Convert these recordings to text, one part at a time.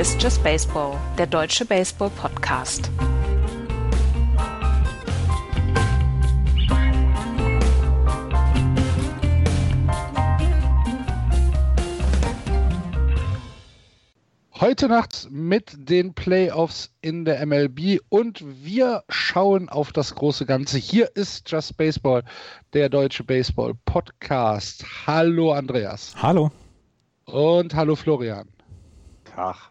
Hier ist Just Baseball, der deutsche Baseball-Podcast. Heute Nacht mit den Playoffs in der MLB und wir schauen auf das große Ganze. Hier ist Just Baseball, der deutsche Baseball Podcast. Hallo Andreas. Hallo. Und hallo Florian. Tag.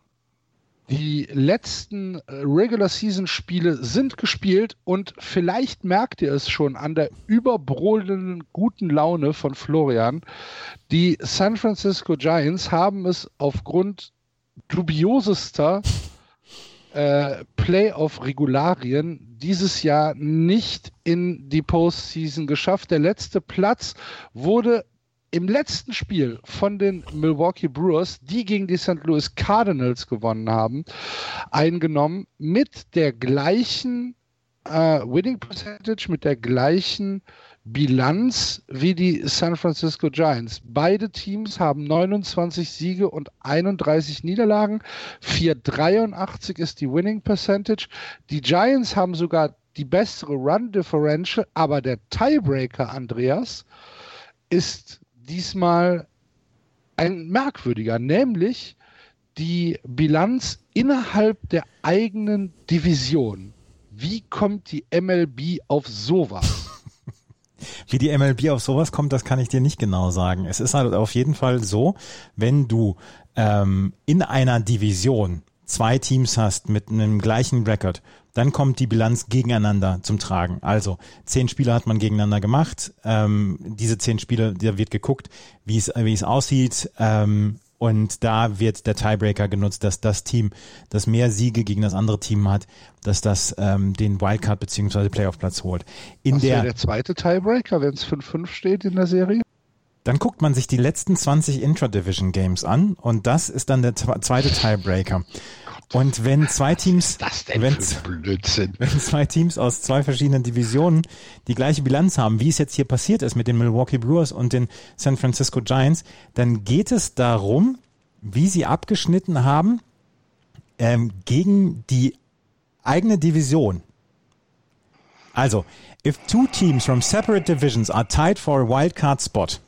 Die letzten äh, Regular Season Spiele sind gespielt und vielleicht merkt ihr es schon an der überbrodelnden guten Laune von Florian. Die San Francisco Giants haben es aufgrund dubiosester äh, Playoff-Regularien dieses Jahr nicht in die Postseason geschafft. Der letzte Platz wurde im letzten Spiel von den Milwaukee Brewers, die gegen die St. Louis Cardinals gewonnen haben, eingenommen mit der gleichen äh, Winning Percentage, mit der gleichen Bilanz wie die San Francisco Giants. Beide Teams haben 29 Siege und 31 Niederlagen. 483 ist die Winning Percentage. Die Giants haben sogar die bessere Run Differential, aber der Tiebreaker, Andreas, ist diesmal ein merkwürdiger, nämlich die Bilanz innerhalb der eigenen Division. Wie kommt die MLB auf sowas? Wie die MLB auf sowas kommt, das kann ich dir nicht genau sagen. Es ist halt auf jeden Fall so, wenn du ähm, in einer Division zwei Teams hast mit einem gleichen Record, dann kommt die Bilanz gegeneinander zum Tragen. Also zehn Spiele hat man gegeneinander gemacht. Ähm, diese zehn Spiele, da wird geguckt, wie es wie es aussieht. Ähm, und da wird der Tiebreaker genutzt, dass das Team, das mehr Siege gegen das andere Team hat, dass das ähm, den Wildcard bzw. Playoff-Platz holt. In Was der, der zweite Tiebreaker, wenn es 5-5 steht in der Serie? Dann guckt man sich die letzten 20 Intra-Division Games an und das ist dann der zweite Tiebreaker. Und wenn zwei Teams, wenn, wenn zwei Teams aus zwei verschiedenen Divisionen die gleiche Bilanz haben, wie es jetzt hier passiert ist mit den Milwaukee Brewers und den San Francisco Giants, dann geht es darum, wie sie abgeschnitten haben ähm, gegen die eigene Division. Also, if two teams from separate divisions are tied for a wild card spot,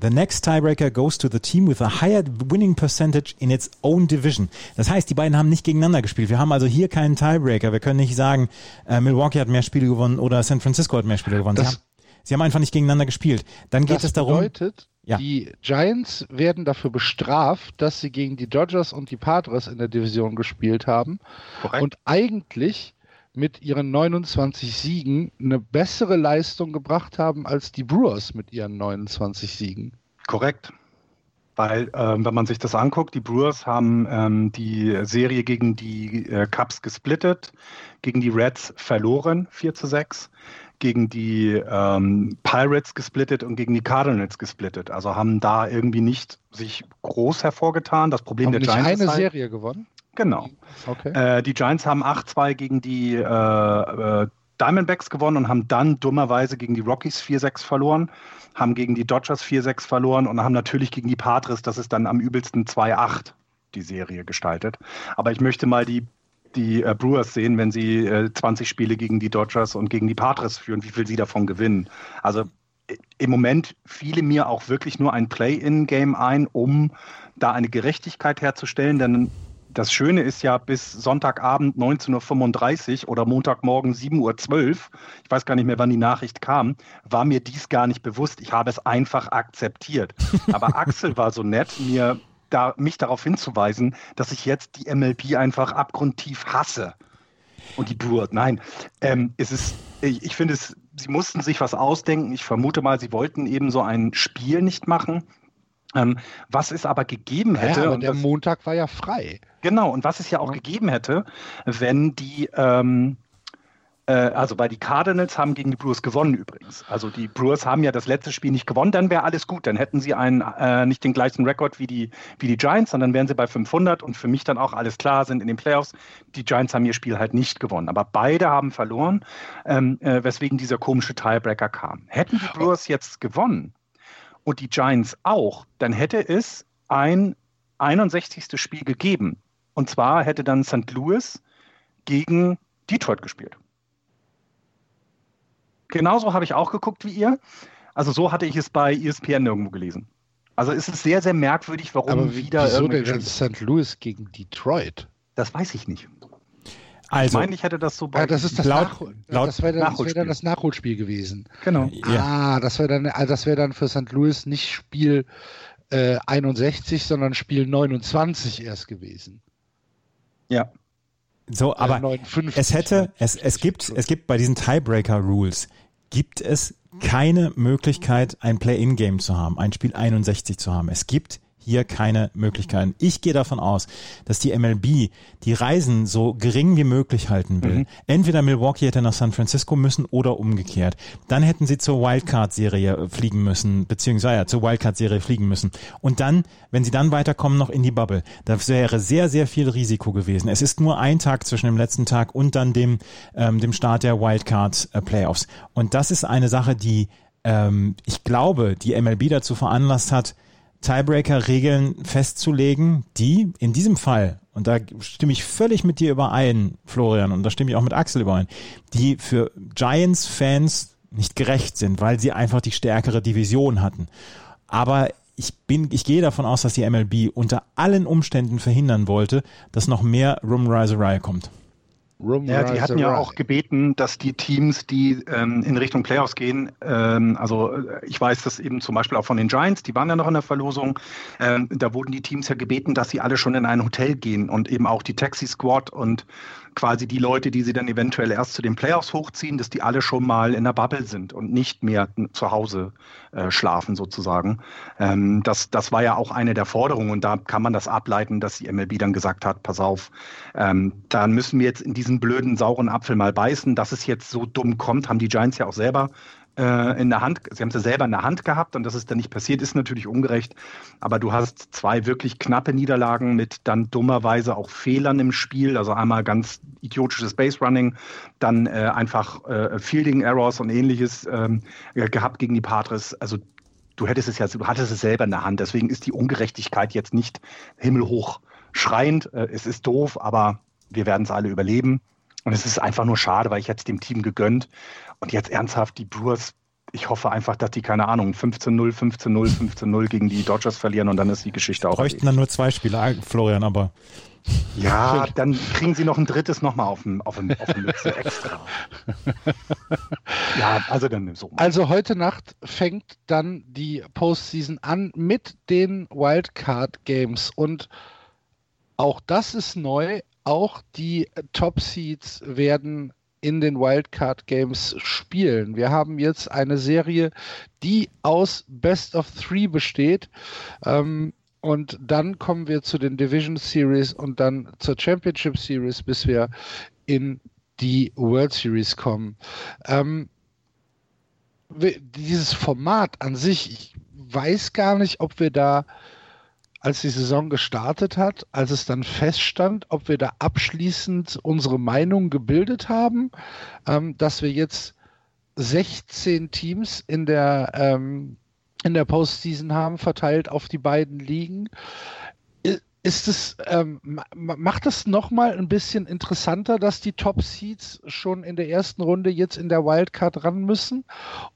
The next tiebreaker goes to the team with a higher winning percentage in its own division. Das heißt, die beiden haben nicht gegeneinander gespielt. Wir haben also hier keinen Tiebreaker. Wir können nicht sagen, äh, Milwaukee hat mehr Spiele gewonnen oder San Francisco hat mehr Spiele gewonnen. Sie haben, sie haben, einfach nicht gegeneinander gespielt. Dann geht es darum. Bedeutet, ja. Die Giants werden dafür bestraft, dass sie gegen die Dodgers und die Padres in der Division gespielt haben Korrekt. und eigentlich mit ihren 29 Siegen eine bessere Leistung gebracht haben als die Brewers mit ihren 29 Siegen. Korrekt. Weil, ähm, wenn man sich das anguckt, die Brewers haben ähm, die Serie gegen die äh, Cubs gesplittet, gegen die Reds verloren, 4 zu 6, gegen die ähm, Pirates gesplittet und gegen die Cardinals gesplittet. Also haben da irgendwie nicht sich groß hervorgetan. Das Problem haben der nicht Giants eine ist halt, Serie gewonnen? Genau. Okay. Äh, die Giants haben 8-2 gegen die äh, äh, Diamondbacks gewonnen und haben dann dummerweise gegen die Rockies 4-6 verloren, haben gegen die Dodgers 4-6 verloren und haben natürlich gegen die Padres, das ist dann am übelsten 2-8 die Serie gestaltet. Aber ich möchte mal die die äh, Brewers sehen, wenn sie äh, 20 Spiele gegen die Dodgers und gegen die Padres führen, wie viel sie davon gewinnen. Also äh, im Moment fiele mir auch wirklich nur ein Play-in-Game ein, um da eine Gerechtigkeit herzustellen, denn das Schöne ist ja bis Sonntagabend 19.35 Uhr oder Montagmorgen 7.12 Uhr, ich weiß gar nicht mehr, wann die Nachricht kam, war mir dies gar nicht bewusst. Ich habe es einfach akzeptiert. Aber Axel war so nett, mir da, mich darauf hinzuweisen, dass ich jetzt die MLB einfach abgrundtief hasse. Und die Brewers, nein. Ähm, es ist, ich, ich finde es, sie mussten sich was ausdenken. Ich vermute mal, sie wollten eben so ein Spiel nicht machen. Ähm, was es aber gegeben hätte. Ja, aber der das, Montag war ja frei. Genau, und was es ja auch ja. gegeben hätte, wenn die, ähm, äh, also bei die Cardinals haben gegen die Brewers gewonnen übrigens. Also die Brewers haben ja das letzte Spiel nicht gewonnen, dann wäre alles gut. Dann hätten sie einen, äh, nicht den gleichen Rekord wie die, wie die Giants, sondern wären sie bei 500 und für mich dann auch alles klar sind in den Playoffs. Die Giants haben ihr Spiel halt nicht gewonnen, aber beide haben verloren, ähm, äh, weswegen dieser komische Tiebreaker kam. Hätten die Brewers jetzt gewonnen, und die Giants auch, dann hätte es ein 61. Spiel gegeben. Und zwar hätte dann St. Louis gegen Detroit gespielt. Genauso habe ich auch geguckt wie ihr. Also so hatte ich es bei ESPN irgendwo gelesen. Also es ist sehr, sehr merkwürdig, warum Aber wie, wieder. Wieso denn St. Louis gegen Detroit? Das weiß ich nicht. Also, ich meine, ich hätte das so bei. Ja, das ist das, laut, Nach laut das wäre dann, wär dann, das Nachholspiel gewesen. Genau. Ja. Ah, das wäre dann, also das dann für St. Louis nicht Spiel äh, 61, sondern Spiel 29 erst gewesen. Ja. So, aber 59. es hätte, es, es gibt, es gibt bei diesen Tiebreaker-Rules, gibt es keine Möglichkeit, ein Play-in-Game zu haben, ein Spiel 61 zu haben. Es gibt hier keine Möglichkeiten. Ich gehe davon aus, dass die MLB die Reisen so gering wie möglich halten will. Mhm. Entweder Milwaukee hätte nach San Francisco müssen oder umgekehrt. Dann hätten sie zur Wildcard-Serie fliegen müssen, beziehungsweise ja, zur Wildcard-Serie fliegen müssen. Und dann, wenn sie dann weiterkommen, noch in die Bubble. Das wäre sehr, sehr viel Risiko gewesen. Es ist nur ein Tag zwischen dem letzten Tag und dann dem, ähm, dem Start der Wildcard-Playoffs. Und das ist eine Sache, die ähm, ich glaube, die MLB dazu veranlasst hat, Tiebreaker-Regeln festzulegen, die in diesem Fall, und da stimme ich völlig mit dir überein, Florian, und da stimme ich auch mit Axel überein, die für Giants-Fans nicht gerecht sind, weil sie einfach die stärkere Division hatten. Aber ich bin, ich gehe davon aus, dass die MLB unter allen Umständen verhindern wollte, dass noch mehr Rumriserei kommt. Room ja, die hatten ja auch gebeten, dass die Teams, die ähm, in Richtung Playoffs gehen, ähm, also äh, ich weiß das eben zum Beispiel auch von den Giants, die waren ja noch in der Verlosung, ähm, da wurden die Teams ja gebeten, dass sie alle schon in ein Hotel gehen und eben auch die Taxi Squad und quasi die Leute, die sie dann eventuell erst zu den Playoffs hochziehen, dass die alle schon mal in der Bubble sind und nicht mehr zu Hause äh, schlafen sozusagen. Ähm, das, das war ja auch eine der Forderungen und da kann man das ableiten, dass die MLB dann gesagt hat, pass auf, ähm, dann müssen wir jetzt in diesen blöden sauren Apfel mal beißen. Dass es jetzt so dumm kommt, haben die Giants ja auch selber äh, in der Hand, sie haben es ja selber in der Hand gehabt und dass es dann nicht passiert, ist natürlich ungerecht. Aber du hast zwei wirklich knappe Niederlagen mit dann dummerweise auch Fehlern im Spiel, also einmal ganz idiotisches Base Running, dann äh, einfach äh, Fielding Errors und ähnliches ähm, gehabt gegen die Padres. Also du hättest es ja, du hattest es selber in der Hand. Deswegen ist die Ungerechtigkeit jetzt nicht himmelhoch schreiend. Äh, es ist doof, aber wir werden es alle überleben. Und es ist einfach nur schade, weil ich jetzt dem Team gegönnt. Und jetzt ernsthaft die Brewers, ich hoffe einfach, dass die, keine Ahnung, 15-0, 15-0, 15-0 gegen die Dodgers verlieren und dann ist die Geschichte auch. Bräuchten dann nur zwei Spieler, Florian, aber. Ja, dann kriegen sie noch ein drittes nochmal auf dem, auf dem, auf dem Mütze extra. ja, also dann so. Also heute Nacht fängt dann die Postseason an mit den Wildcard Games und auch das ist neu. Auch die Top Seeds werden in den Wildcard Games spielen. Wir haben jetzt eine Serie, die aus Best of Three besteht. Ähm, und dann kommen wir zu den Division Series und dann zur Championship Series, bis wir in die World Series kommen. Ähm, dieses Format an sich, ich weiß gar nicht, ob wir da als die Saison gestartet hat, als es dann feststand, ob wir da abschließend unsere Meinung gebildet haben, ähm, dass wir jetzt 16 Teams in der, ähm, in der Postseason haben, verteilt auf die beiden Ligen ist es, ähm, macht es nochmal ein bisschen interessanter, dass die Top Seeds schon in der ersten Runde jetzt in der Wildcard ran müssen?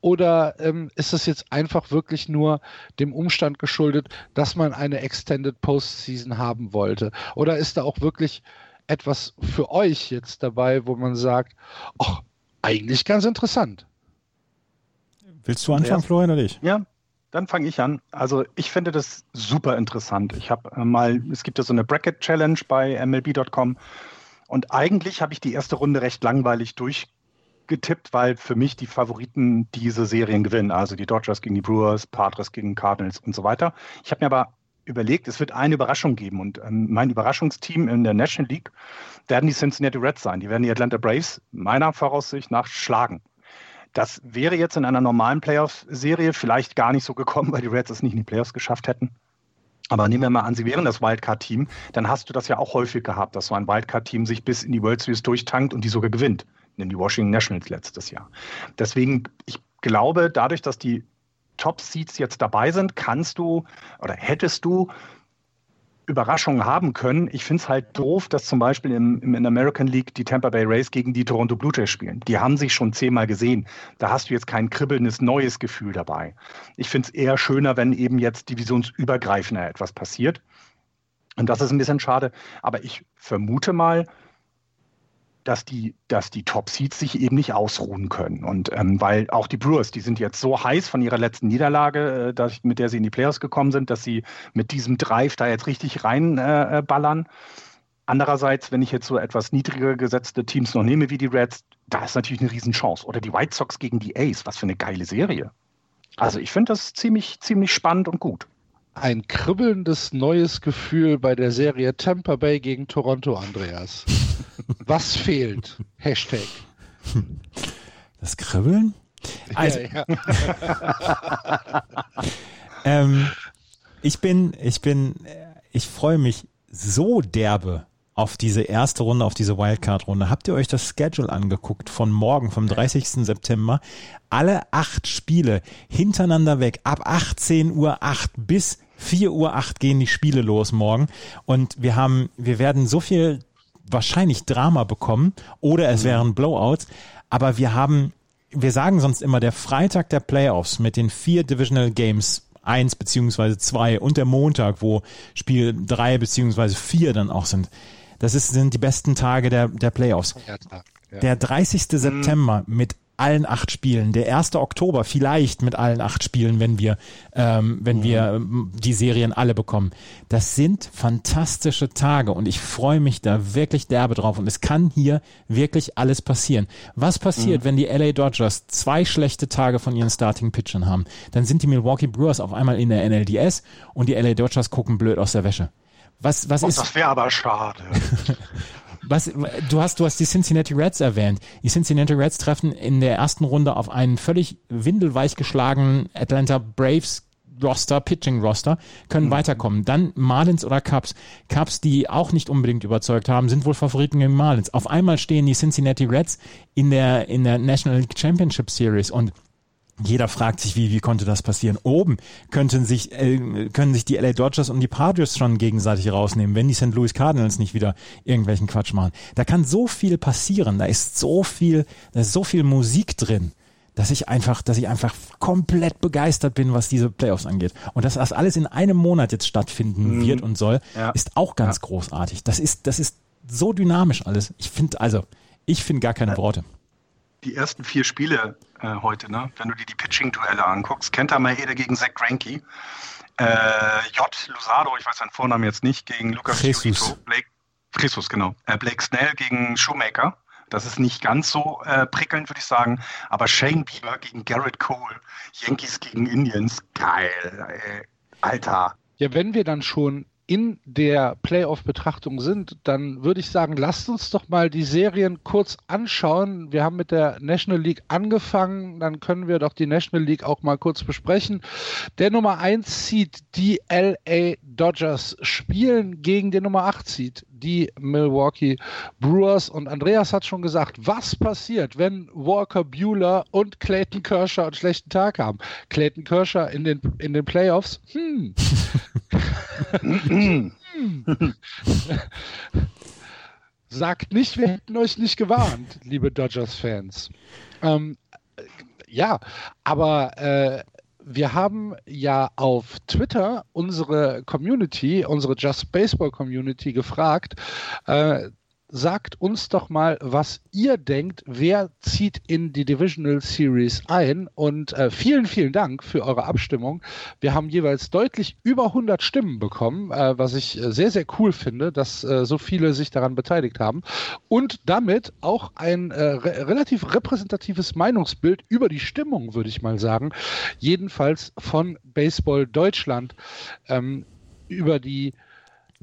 Oder ähm, ist es jetzt einfach wirklich nur dem Umstand geschuldet, dass man eine Extended Postseason haben wollte? Oder ist da auch wirklich etwas für euch jetzt dabei, wo man sagt, ach, eigentlich ganz interessant? Willst du anfangen, Florian, oder ich? Ja, dann fange ich an. Also ich finde das super interessant. Ich habe äh, mal, es gibt ja so eine Bracket Challenge bei MLB.com und eigentlich habe ich die erste Runde recht langweilig durchgetippt, weil für mich die Favoriten diese Serien gewinnen. Also die Dodgers gegen die Brewers, Padres gegen Cardinals und so weiter. Ich habe mir aber überlegt, es wird eine Überraschung geben und ähm, mein Überraschungsteam in der National League werden die Cincinnati Reds sein. Die werden die Atlanta Braves meiner Voraussicht nach schlagen. Das wäre jetzt in einer normalen Playoff-Serie vielleicht gar nicht so gekommen, weil die Reds es nicht in die Playoffs geschafft hätten. Aber nehmen wir mal an, sie wären das Wildcard-Team, dann hast du das ja auch häufig gehabt, dass so ein Wildcard-Team sich bis in die World Series durchtankt und die sogar gewinnt. Nimm die Washington Nationals letztes Jahr. Deswegen, ich glaube, dadurch, dass die Top-Seeds jetzt dabei sind, kannst du oder hättest du Überraschungen haben können. Ich finde es halt doof, dass zum Beispiel im, im, in American League die Tampa Bay Rays gegen die Toronto Blue Jays spielen. Die haben sich schon zehnmal gesehen. Da hast du jetzt kein kribbelndes neues Gefühl dabei. Ich finde es eher schöner, wenn eben jetzt divisionsübergreifender etwas passiert. Und das ist ein bisschen schade. Aber ich vermute mal, dass die, dass die Top Seeds sich eben nicht ausruhen können. Und ähm, weil auch die Brewers, die sind jetzt so heiß von ihrer letzten Niederlage, äh, dass, mit der sie in die Playoffs gekommen sind, dass sie mit diesem Drive da jetzt richtig reinballern. Äh, Andererseits, wenn ich jetzt so etwas niedriger gesetzte Teams noch nehme wie die Reds, da ist natürlich eine Riesenchance. Oder die White Sox gegen die Ace, was für eine geile Serie. Also ich finde das ziemlich, ziemlich spannend und gut. Ein kribbelndes neues Gefühl bei der Serie Tampa Bay gegen Toronto, Andreas. Was fehlt? Hashtag. Das Kribbeln? Also, ja, ja. ähm, ich bin, ich bin, ich freue mich so derbe auf diese erste Runde, auf diese Wildcard-Runde. Habt ihr euch das Schedule angeguckt von morgen, vom 30. September? Alle acht Spiele hintereinander weg, ab 18 Uhr 8 bis 4 Uhr 8 gehen die Spiele los morgen. Und wir haben, wir werden so viel wahrscheinlich Drama bekommen oder es mhm. wären Blowouts. Aber wir haben, wir sagen sonst immer, der Freitag der Playoffs mit den vier Divisional Games eins beziehungsweise zwei und der Montag, wo Spiel drei beziehungsweise vier dann auch sind. Das ist, sind die besten Tage der, der Playoffs. Der 30. Mhm. September mit allen acht Spielen. Der 1. Oktober vielleicht mit allen acht Spielen, wenn wir, ähm, wenn wir ähm, die Serien alle bekommen. Das sind fantastische Tage und ich freue mich da wirklich derbe drauf und es kann hier wirklich alles passieren. Was passiert, mhm. wenn die LA Dodgers zwei schlechte Tage von ihren Starting Pitchern haben? Dann sind die Milwaukee Brewers auf einmal in der NLDS und die LA Dodgers gucken blöd aus der Wäsche. Was, was oh, ist? Das wäre aber schade. Was, du hast, du hast die Cincinnati Reds erwähnt. Die Cincinnati Reds treffen in der ersten Runde auf einen völlig windelweich geschlagenen Atlanta Braves Roster, Pitching Roster, können mhm. weiterkommen. Dann Marlins oder Cubs. Cubs, die auch nicht unbedingt überzeugt haben, sind wohl Favoriten gegen Marlins. Auf einmal stehen die Cincinnati Reds in der, in der National League Championship Series und jeder fragt sich, wie, wie konnte das passieren? Oben könnten sich, äh, können sich die LA Dodgers und die Padres schon gegenseitig rausnehmen, wenn die St. Louis Cardinals nicht wieder irgendwelchen Quatsch machen. Da kann so viel passieren, da ist so viel, da ist so viel Musik drin, dass ich einfach, dass ich einfach komplett begeistert bin, was diese Playoffs angeht. Und dass das alles in einem Monat jetzt stattfinden mhm. wird und soll, ja. ist auch ganz ja. großartig. Das ist, das ist so dynamisch alles. Ich finde, also, ich finde gar keine Worte die ersten vier Spiele äh, heute, ne? wenn du dir die Pitching-Duelle anguckst, Kenta Maeda gegen Zach Greinke, äh, J. Luzado, ich weiß seinen Vornamen jetzt nicht, gegen Lucas Jesus. Blake, Jesus, genau. Äh, Blake Snell gegen Shoemaker. Das ist nicht ganz so äh, prickelnd, würde ich sagen. Aber Shane Bieber gegen Garrett Cole, Yankees gegen Indians, geil. Ey. Alter. Ja, wenn wir dann schon in der Playoff-Betrachtung sind, dann würde ich sagen, lasst uns doch mal die Serien kurz anschauen. Wir haben mit der National League angefangen, dann können wir doch die National League auch mal kurz besprechen. Der Nummer 1 Seed, die LA Dodgers, spielen gegen den Nummer 8 Seed, die Milwaukee Brewers. Und Andreas hat schon gesagt, was passiert, wenn Walker Bueller und Clayton Kershaw einen schlechten Tag haben? Clayton Kershaw in den, in den Playoffs? Hm. Sagt nicht, wir hätten euch nicht gewarnt, liebe Dodgers-Fans. Ähm, ja, aber äh, wir haben ja auf Twitter unsere Community, unsere Just Baseball Community gefragt, äh, sagt uns doch mal, was ihr denkt, wer zieht in die Divisional Series ein. Und äh, vielen, vielen Dank für eure Abstimmung. Wir haben jeweils deutlich über 100 Stimmen bekommen, äh, was ich äh, sehr, sehr cool finde, dass äh, so viele sich daran beteiligt haben. Und damit auch ein äh, re relativ repräsentatives Meinungsbild über die Stimmung, würde ich mal sagen. Jedenfalls von Baseball Deutschland ähm, über die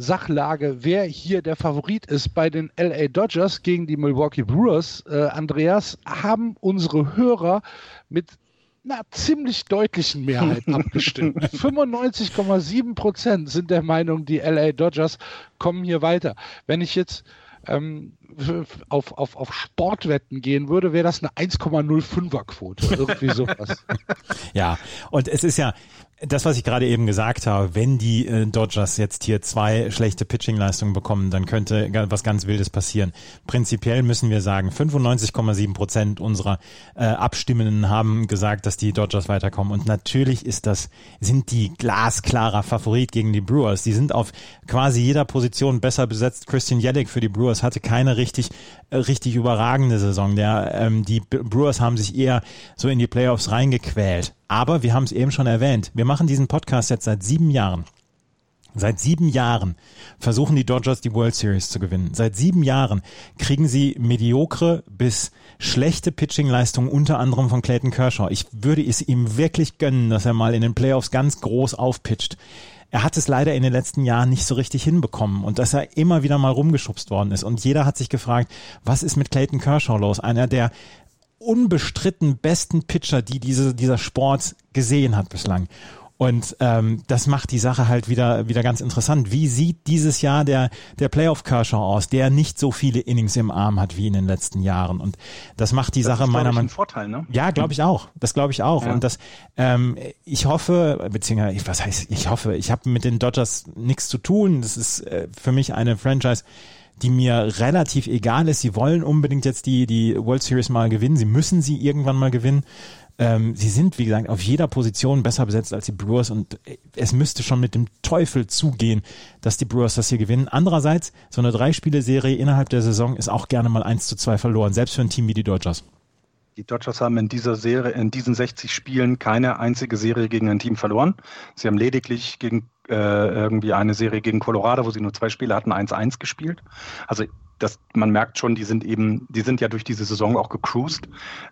Sachlage, wer hier der Favorit ist bei den LA Dodgers gegen die Milwaukee Brewers, äh, Andreas, haben unsere Hörer mit einer ziemlich deutlichen Mehrheit abgestimmt. 95,7 Prozent sind der Meinung, die LA Dodgers kommen hier weiter. Wenn ich jetzt ähm, auf, auf, auf Sportwetten gehen würde, wäre das eine 1,05er Quote. Irgendwie sowas. ja, und es ist ja, das, was ich gerade eben gesagt habe, wenn die äh, Dodgers jetzt hier zwei schlechte Pitching-Leistungen bekommen, dann könnte was ganz Wildes passieren. Prinzipiell müssen wir sagen, 95,7 Prozent unserer äh, Abstimmenden haben gesagt, dass die Dodgers weiterkommen. Und natürlich ist das, sind die glasklarer Favorit gegen die Brewers. Die sind auf quasi jeder Position besser besetzt. Christian Jellick für die Brewers hatte keine richtig, äh, richtig überragende Saison. Der, ähm, die Brewers haben sich eher so in die Playoffs reingequält. Aber wir haben es eben schon erwähnt, wir machen diesen Podcast jetzt seit sieben Jahren. Seit sieben Jahren versuchen die Dodgers die World Series zu gewinnen. Seit sieben Jahren kriegen sie mediokre bis schlechte Pitching-Leistungen unter anderem von Clayton Kershaw. Ich würde es ihm wirklich gönnen, dass er mal in den Playoffs ganz groß aufpitcht. Er hat es leider in den letzten Jahren nicht so richtig hinbekommen und dass er immer wieder mal rumgeschubst worden ist. Und jeder hat sich gefragt, was ist mit Clayton Kershaw los? Einer, der unbestritten besten Pitcher, die diese, dieser Sport gesehen hat bislang. Und ähm, das macht die Sache halt wieder wieder ganz interessant. Wie sieht dieses Jahr der der Playoff Kershaw aus, der nicht so viele Innings im Arm hat wie in den letzten Jahren? Und das macht die das Sache ist, meiner Meinung nach Vorteil, ne? Ja, glaube ich auch. Das glaube ich auch. Ja. Und das ähm, ich hoffe, beziehungsweise was heißt ich hoffe, ich habe mit den Dodgers nichts zu tun. Das ist äh, für mich eine Franchise die mir relativ egal ist. Sie wollen unbedingt jetzt die, die World Series mal gewinnen. Sie müssen sie irgendwann mal gewinnen. Ähm, sie sind, wie gesagt, auf jeder Position besser besetzt als die Brewers und es müsste schon mit dem Teufel zugehen, dass die Brewers das hier gewinnen. Andererseits, so eine Drei-Spiele-Serie innerhalb der Saison ist auch gerne mal 1 zu 2 verloren, selbst für ein Team wie die Dodgers. Die Dodgers haben in dieser Serie, in diesen 60 Spielen keine einzige Serie gegen ein Team verloren. Sie haben lediglich gegen äh, irgendwie eine Serie gegen Colorado, wo sie nur zwei Spiele hatten, 1-1 gespielt. Also das, man merkt schon, die sind eben, die sind ja durch diese Saison auch gecruised.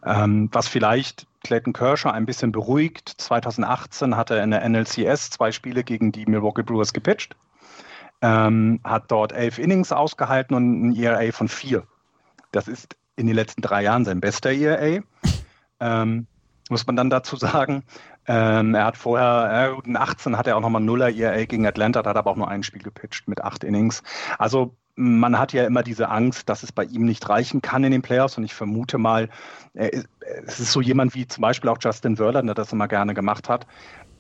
Ähm, was vielleicht Clayton Kershaw ein bisschen beruhigt. 2018 hat er in der NLCS zwei Spiele gegen die Milwaukee Brewers gepitcht. Ähm, hat dort elf Innings ausgehalten und ein ERA von vier. Das ist in den letzten drei Jahren sein bester ERA. Ähm, muss man dann dazu sagen. Ähm, er hat vorher, äh, in 18 hat er auch nochmal Nuller ERA gegen Atlanta, hat aber auch nur ein Spiel gepitcht mit acht Innings. Also man hat ja immer diese Angst, dass es bei ihm nicht reichen kann in den Playoffs und ich vermute mal, es ist so jemand wie zum Beispiel auch Justin Verlander, der das immer gerne gemacht hat,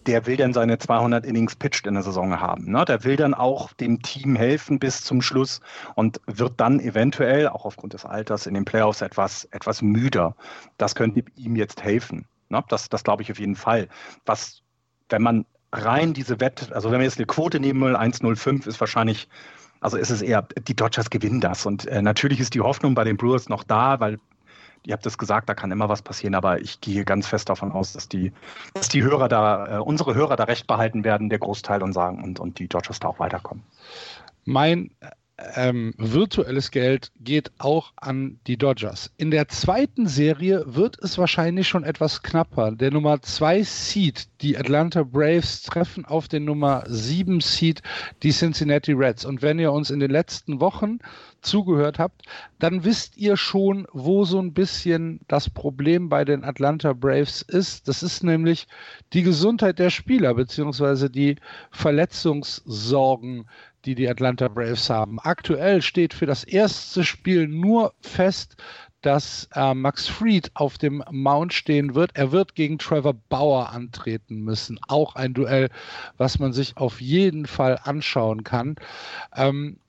der will dann seine 200 Innings pitched in der Saison haben. Ne? Der will dann auch dem Team helfen bis zum Schluss und wird dann eventuell, auch aufgrund des Alters, in den Playoffs etwas, etwas müder. Das könnte ihm jetzt helfen. Ne? Das, das glaube ich auf jeden Fall. Was, wenn man rein diese Wette, also wenn wir jetzt eine Quote nehmen will, 1,05 ist wahrscheinlich, also ist es eher, die Dodgers gewinnen das. Und äh, natürlich ist die Hoffnung bei den Brewers noch da, weil ihr habt es gesagt, da kann immer was passieren, aber ich gehe ganz fest davon aus, dass die, dass die Hörer da, äh, unsere Hörer da recht behalten werden, der Großteil und sagen und, und die Dodgers da auch weiterkommen. Mein ähm, virtuelles Geld geht auch an die Dodgers. In der zweiten Serie wird es wahrscheinlich schon etwas knapper. Der Nummer 2 Seed, die Atlanta Braves, treffen auf den Nummer 7 Seed, die Cincinnati Reds. Und wenn ihr uns in den letzten Wochen zugehört habt, dann wisst ihr schon, wo so ein bisschen das Problem bei den Atlanta Braves ist. Das ist nämlich die Gesundheit der Spieler beziehungsweise die Verletzungssorgen, die die Atlanta Braves haben. Aktuell steht für das erste Spiel nur fest, dass äh, Max Fried auf dem Mount stehen wird. Er wird gegen Trevor Bauer antreten müssen. Auch ein Duell, was man sich auf jeden Fall anschauen kann. Ähm,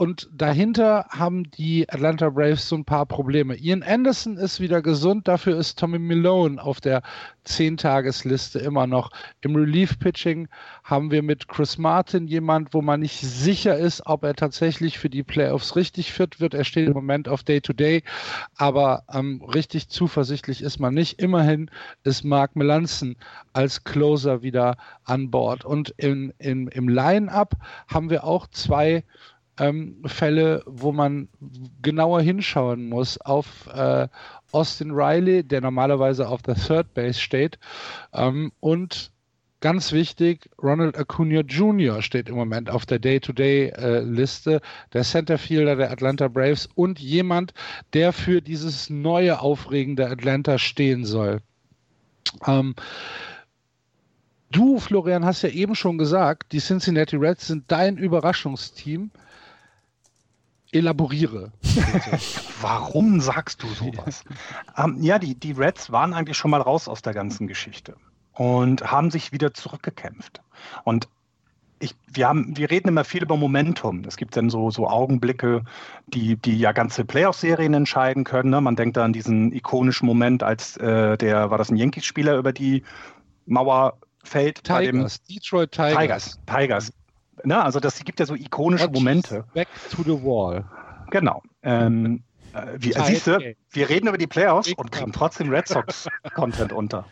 und dahinter haben die Atlanta Braves so ein paar Probleme. Ian Anderson ist wieder gesund, dafür ist Tommy Malone auf der 10-Tagesliste immer noch. Im Relief-Pitching haben wir mit Chris Martin jemand, wo man nicht sicher ist, ob er tatsächlich für die Playoffs richtig fit wird. Er steht im Moment auf Day-to-Day, -Day, aber ähm, richtig zuversichtlich ist man nicht. Immerhin ist Mark Melanson als Closer wieder an Bord. Und in, in, im Line-Up haben wir auch zwei ähm, Fälle, wo man genauer hinschauen muss auf äh, Austin Riley, der normalerweise auf der Third Base steht, ähm, und ganz wichtig, Ronald Acuna Jr. steht im Moment auf der Day-to-Day-Liste, äh, der Centerfielder der Atlanta Braves und jemand, der für dieses neue aufregende Atlanta stehen soll. Ähm, Du, Florian, hast ja eben schon gesagt, die Cincinnati Reds sind dein Überraschungsteam elaboriere. Warum sagst du sowas? ähm, ja, die, die Reds waren eigentlich schon mal raus aus der ganzen Geschichte. und haben sich wieder zurückgekämpft. Und ich, wir, haben, wir reden immer viel über Momentum. Es gibt dann so, so Augenblicke, die, die ja ganze Playoff-Serien entscheiden können. Ne? Man denkt da an diesen ikonischen Moment, als äh, der, war das ein Yankees-Spieler, über die Mauer fällt? Tigers, Detroit Tigers. Tigers, Tigers. Ne? Also das gibt ja so ikonische Watch Momente. Back to the wall. Genau. Ähm, äh, wie, siehst du, wir reden über die Playoffs und kriegen trotzdem Red Sox-Content unter.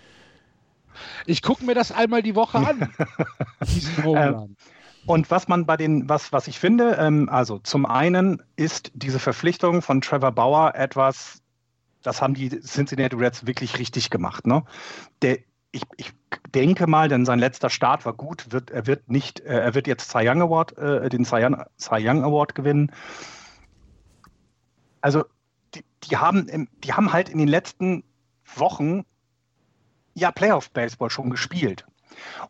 Ich gucke mir das einmal die Woche an. ähm, und was man bei den, was, was ich finde, ähm, also zum einen ist diese Verpflichtung von Trevor Bauer etwas, das haben die Cincinnati Reds wirklich richtig gemacht. Ne? Der, ich, ich denke mal, denn sein letzter Start war gut, wird, er wird nicht, äh, er wird jetzt Cy Young Award, äh, den Cy Young, Cy Young Award gewinnen. Also die, die, haben, die haben halt in den letzten Wochen ja Playoff-Baseball schon gespielt.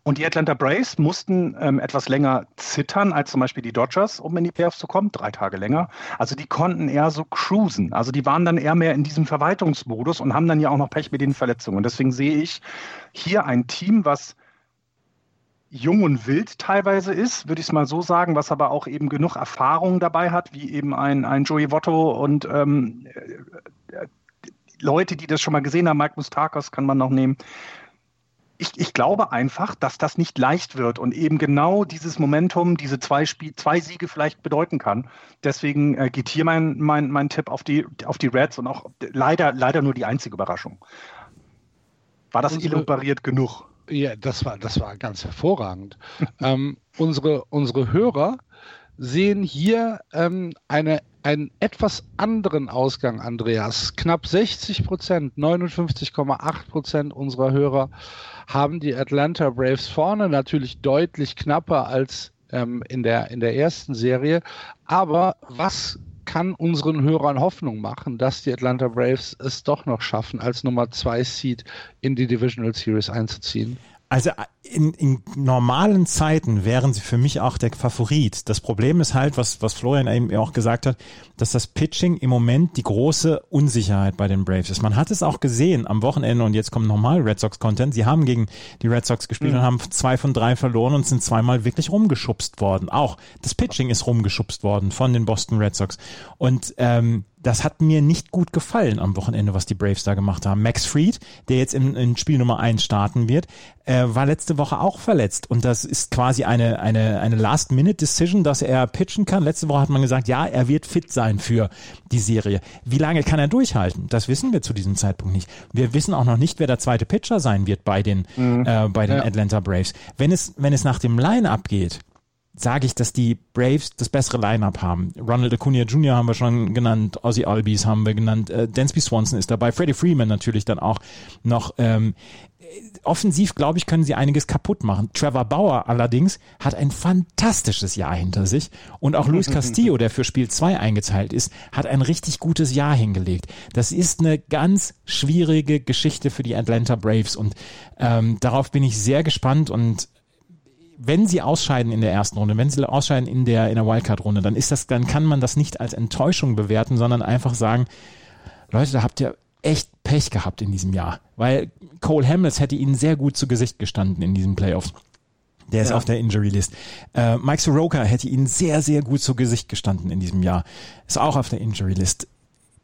Und die Atlanta Braves mussten ähm, etwas länger zittern als zum Beispiel die Dodgers, um in die Playoffs zu kommen, drei Tage länger. Also die konnten eher so cruisen. Also die waren dann eher mehr in diesem Verwaltungsmodus und haben dann ja auch noch Pech mit den Verletzungen. Und deswegen sehe ich hier ein Team, was jung und wild teilweise ist, würde ich es mal so sagen, was aber auch eben genug Erfahrung dabei hat, wie eben ein, ein Joey Votto und ähm, äh, Leute, die das schon mal gesehen haben, Mike Mustakos kann man noch nehmen. Ich, ich, glaube einfach, dass das nicht leicht wird und eben genau dieses Momentum, diese zwei, Spiel, zwei Siege vielleicht bedeuten kann. Deswegen äh, geht hier mein, mein, mein Tipp auf die, auf die Reds und auch leider, leider nur die einzige Überraschung. War das unsere, elaboriert genug? Ja, das war, das war ganz hervorragend. ähm, unsere, unsere Hörer sehen hier ähm, eine einen etwas anderen Ausgang, Andreas. Knapp 60 Prozent, 59,8 Prozent unserer Hörer haben die Atlanta Braves vorne, natürlich deutlich knapper als ähm, in, der, in der ersten Serie. Aber was kann unseren Hörern Hoffnung machen, dass die Atlanta Braves es doch noch schaffen, als Nummer 2 Seed in die Divisional Series einzuziehen? Also in, in normalen Zeiten wären sie für mich auch der Favorit. Das Problem ist halt, was, was Florian eben auch gesagt hat, dass das Pitching im Moment die große Unsicherheit bei den Braves ist. Man hat es auch gesehen am Wochenende und jetzt kommt nochmal Red Sox Content. Sie haben gegen die Red Sox gespielt mhm. und haben zwei von drei verloren und sind zweimal wirklich rumgeschubst worden. Auch das Pitching ist rumgeschubst worden von den Boston Red Sox. Und ähm, das hat mir nicht gut gefallen am Wochenende, was die Braves da gemacht haben. Max Fried, der jetzt in, in Spiel Nummer eins starten wird, äh, war letzte Woche auch verletzt. Und das ist quasi eine, eine, eine Last-Minute-Decision, dass er pitchen kann. Letzte Woche hat man gesagt, ja, er wird fit sein für die Serie. Wie lange kann er durchhalten? Das wissen wir zu diesem Zeitpunkt nicht. Wir wissen auch noch nicht, wer der zweite Pitcher sein wird bei den, mhm. äh, bei den ja. Atlanta Braves. Wenn es, wenn es nach dem Line-Up geht, sage ich, dass die Braves das bessere Line-up haben. Ronald Acuna Jr. haben wir schon genannt, Ozzy Albies haben wir genannt, äh, Dansby Swanson ist dabei, Freddie Freeman natürlich dann auch noch. Ähm, offensiv, glaube ich, können sie einiges kaputt machen. Trevor Bauer allerdings hat ein fantastisches Jahr hinter sich und auch Luis Castillo, der für Spiel 2 eingezahlt ist, hat ein richtig gutes Jahr hingelegt. Das ist eine ganz schwierige Geschichte für die Atlanta Braves und ähm, darauf bin ich sehr gespannt und wenn sie ausscheiden in der ersten Runde, wenn sie ausscheiden in der, in der Wildcard-Runde, dann ist das, dann kann man das nicht als Enttäuschung bewerten, sondern einfach sagen, Leute, da habt ihr echt Pech gehabt in diesem Jahr, weil Cole Hamels hätte ihnen sehr gut zu Gesicht gestanden in diesen Playoffs. Der ist ja. auf der Injury List. Äh, Mike Soroka hätte ihnen sehr, sehr gut zu Gesicht gestanden in diesem Jahr. Ist auch auf der Injury List.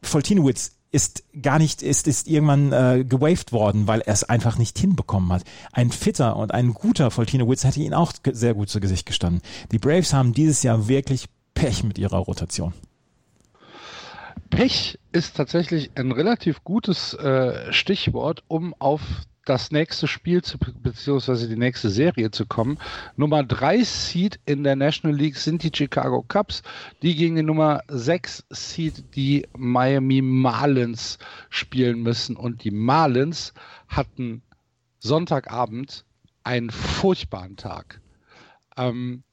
Foltinowitz ist gar nicht, ist, ist irgendwann äh, gewaved worden, weil er es einfach nicht hinbekommen hat. Ein fitter und ein guter Foltino Witz hätte ihn auch sehr gut zu Gesicht gestanden. Die Braves haben dieses Jahr wirklich Pech mit ihrer Rotation. Pech ist tatsächlich ein relativ gutes äh, Stichwort, um auf das nächste Spiel zu, beziehungsweise die nächste Serie zu kommen. Nummer 3 Seed in der National League sind die Chicago Cubs, die gegen die Nummer 6 Seed die Miami Marlins spielen müssen. Und die Marlins hatten Sonntagabend einen furchtbaren Tag. Ähm,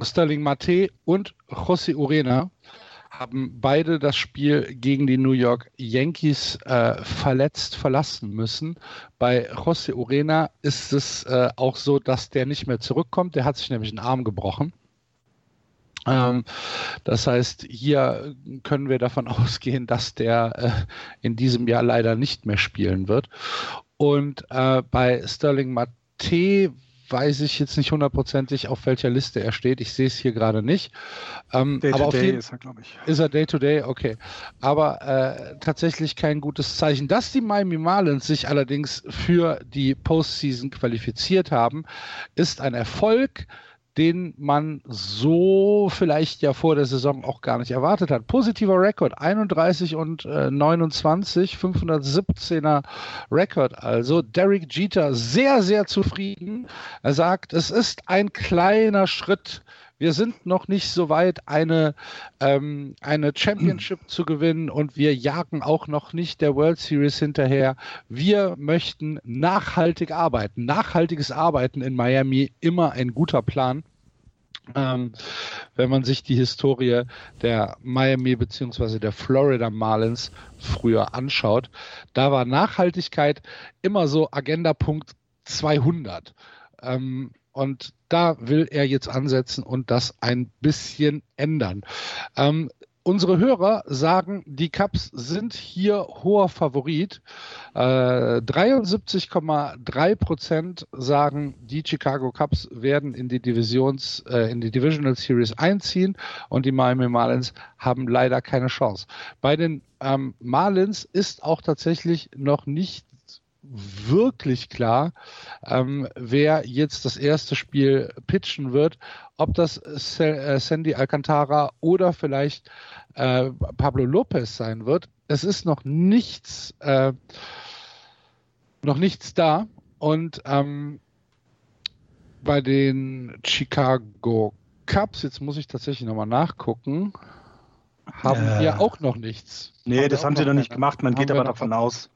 Sterling Mate und José Urena haben beide das Spiel gegen die New York Yankees äh, verletzt verlassen müssen. Bei José Urena ist es äh, auch so, dass der nicht mehr zurückkommt. Der hat sich nämlich einen Arm gebrochen. Ähm, das heißt, hier können wir davon ausgehen, dass der äh, in diesem Jahr leider nicht mehr spielen wird. Und äh, bei Sterling Mate T weiß ich jetzt nicht hundertprozentig, auf welcher Liste er steht. Ich sehe es hier gerade nicht. Ähm, Day aber to Day ist er, glaube ich. Ist er Day to Day? Okay. Aber äh, tatsächlich kein gutes Zeichen. Dass die Miami Marlins sich allerdings für die Postseason qualifiziert haben, ist ein Erfolg den man so vielleicht ja vor der Saison auch gar nicht erwartet hat. Positiver Rekord, 31 und äh, 29, 517er Rekord. Also Derek Jeter sehr, sehr zufrieden. Er sagt, es ist ein kleiner Schritt wir sind noch nicht so weit, eine, ähm, eine Championship zu gewinnen und wir jagen auch noch nicht der World Series hinterher. Wir möchten nachhaltig arbeiten. Nachhaltiges Arbeiten in Miami immer ein guter Plan. Ähm, wenn man sich die Historie der Miami bzw. der Florida Marlins früher anschaut, da war Nachhaltigkeit immer so Agendapunkt 200. Ähm, und da will er jetzt ansetzen und das ein bisschen ändern. Ähm, unsere Hörer sagen, die Cubs sind hier hoher Favorit. Äh, 73,3 Prozent sagen, die Chicago Cubs werden in die Divisions, äh, in die Divisional Series einziehen und die Miami Marlins haben leider keine Chance. Bei den ähm, Marlins ist auch tatsächlich noch nicht wirklich klar, ähm, wer jetzt das erste Spiel pitchen wird, ob das äh, Sandy Alcantara oder vielleicht äh, Pablo Lopez sein wird. Es ist noch nichts, äh, noch nichts da und ähm, bei den Chicago Cubs, jetzt muss ich tatsächlich nochmal nachgucken, haben äh, wir auch noch nichts. Nee, haben das haben sie noch nicht gemacht. Man geht aber davon aus,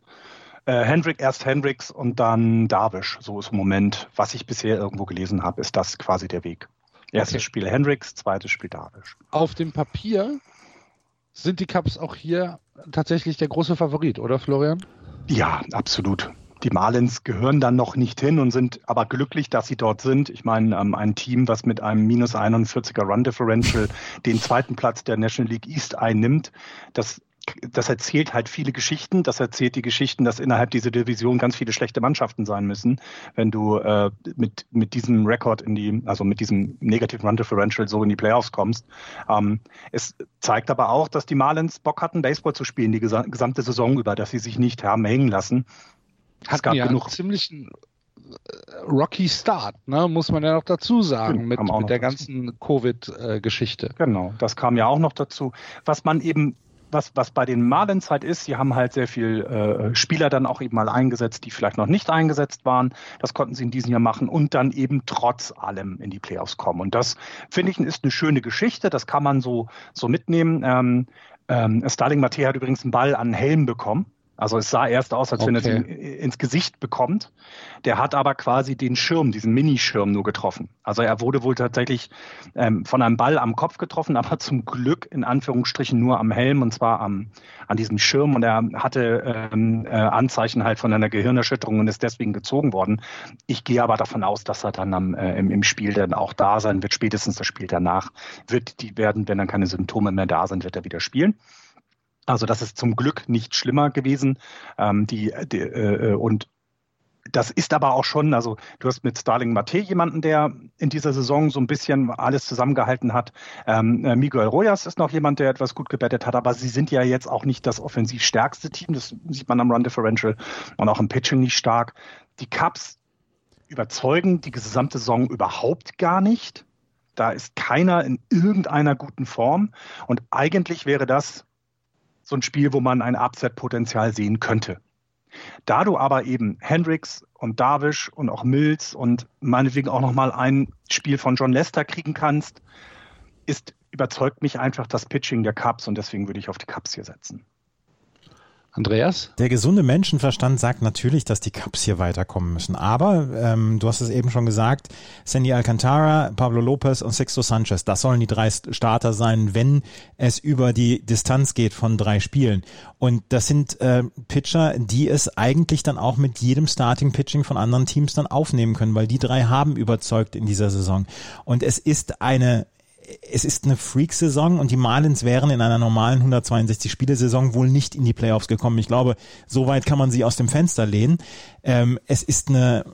äh, Hendrick, erst Hendricks und dann Darvish. So ist im Moment, was ich bisher irgendwo gelesen habe, ist das quasi der Weg. Erstes okay. Spiel Hendricks, zweites Spiel Darvish. Auf dem Papier sind die Cubs auch hier tatsächlich der große Favorit, oder Florian? Ja, absolut. Die Marlins gehören dann noch nicht hin und sind aber glücklich, dass sie dort sind. Ich meine, ähm, ein Team, was mit einem minus 41er Run Differential den zweiten Platz der National League East einnimmt, das das erzählt halt viele Geschichten. Das erzählt die Geschichten, dass innerhalb dieser Division ganz viele schlechte Mannschaften sein müssen, wenn du äh, mit, mit diesem Rekord in die, also mit diesem negativen Run Differential so in die Playoffs kommst. Ähm, es zeigt aber auch, dass die Marlins Bock hatten, Baseball zu spielen die gesamte Saison über, dass sie sich nicht haben hängen lassen. Es gab ja genug einen ziemlichen äh, Rocky Start, ne, muss man ja noch dazu sagen, mit, mit der dazu. ganzen Covid-Geschichte. Genau, das kam ja auch noch dazu. Was man eben was, was bei den Marlins halt ist, sie haben halt sehr viel äh, Spieler dann auch eben mal eingesetzt, die vielleicht noch nicht eingesetzt waren. Das konnten sie in diesem Jahr machen und dann eben trotz allem in die Playoffs kommen. Und das finde ich ist eine schöne Geschichte. Das kann man so, so mitnehmen. Ähm, ähm, Starling Mate hat übrigens einen Ball an Helm bekommen. Also es sah erst aus, als wenn er sie ins Gesicht bekommt. Der hat aber quasi den Schirm, diesen Minischirm nur getroffen. Also er wurde wohl tatsächlich ähm, von einem Ball am Kopf getroffen, aber zum Glück in Anführungsstrichen nur am Helm und zwar am, an diesem Schirm. Und er hatte ähm, äh, Anzeichen halt von einer Gehirnerschütterung und ist deswegen gezogen worden. Ich gehe aber davon aus, dass er dann am, äh, im, im Spiel dann auch da sein wird. Spätestens das Spiel danach wird die werden, wenn dann keine Symptome mehr da sind, wird er wieder spielen. Also das ist zum Glück nicht schlimmer gewesen. Ähm, die, die äh, und das ist aber auch schon, also du hast mit Starling Mate jemanden, der in dieser Saison so ein bisschen alles zusammengehalten hat. Ähm, äh, Miguel Rojas ist noch jemand, der etwas gut gebettet hat, aber sie sind ja jetzt auch nicht das offensiv stärkste Team. Das sieht man am Run Differential und auch im Pitching nicht stark. Die Cubs überzeugen die gesamte Saison überhaupt gar nicht. Da ist keiner in irgendeiner guten Form. Und eigentlich wäre das so ein Spiel, wo man ein Upset-Potenzial sehen könnte. Da du aber eben Hendricks und Darvish und auch Mills und meinetwegen auch nochmal ein Spiel von John Lester kriegen kannst, ist überzeugt mich einfach das Pitching der Cubs und deswegen würde ich auf die Cubs hier setzen. Andreas? Der gesunde Menschenverstand sagt natürlich, dass die Cups hier weiterkommen müssen. Aber ähm, du hast es eben schon gesagt, Sandy Alcantara, Pablo Lopez und Sexto Sanchez, das sollen die drei Starter sein, wenn es über die Distanz geht von drei Spielen. Und das sind äh, Pitcher, die es eigentlich dann auch mit jedem Starting-Pitching von anderen Teams dann aufnehmen können, weil die drei haben überzeugt in dieser Saison. Und es ist eine es ist eine Freak-Saison und die Marlins wären in einer normalen 162-Spiele-Saison wohl nicht in die Playoffs gekommen. Ich glaube, so weit kann man sie aus dem Fenster lehnen. Ähm, es ist eine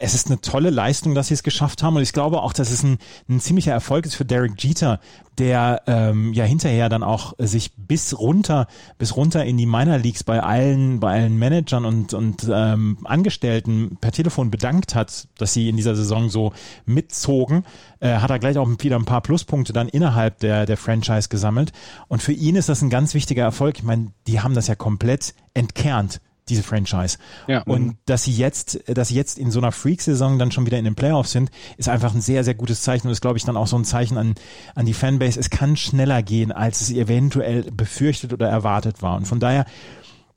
es ist eine tolle Leistung, dass sie es geschafft haben. Und ich glaube auch, dass es ein, ein ziemlicher Erfolg ist für Derek Jeter, der ähm, ja hinterher dann auch sich bis runter, bis runter in die Minor Leagues bei allen, bei allen Managern und, und ähm, Angestellten per Telefon bedankt hat, dass sie in dieser Saison so mitzogen. Äh, hat er gleich auch wieder ein paar Pluspunkte dann innerhalb der, der Franchise gesammelt. Und für ihn ist das ein ganz wichtiger Erfolg. Ich meine, die haben das ja komplett entkernt diese Franchise. Ja. Und dass sie jetzt, dass sie jetzt in so einer Freak-Saison dann schon wieder in den Playoffs sind, ist einfach ein sehr, sehr gutes Zeichen und ist, glaube ich, dann auch so ein Zeichen an, an die Fanbase. Es kann schneller gehen, als es eventuell befürchtet oder erwartet war. Und von daher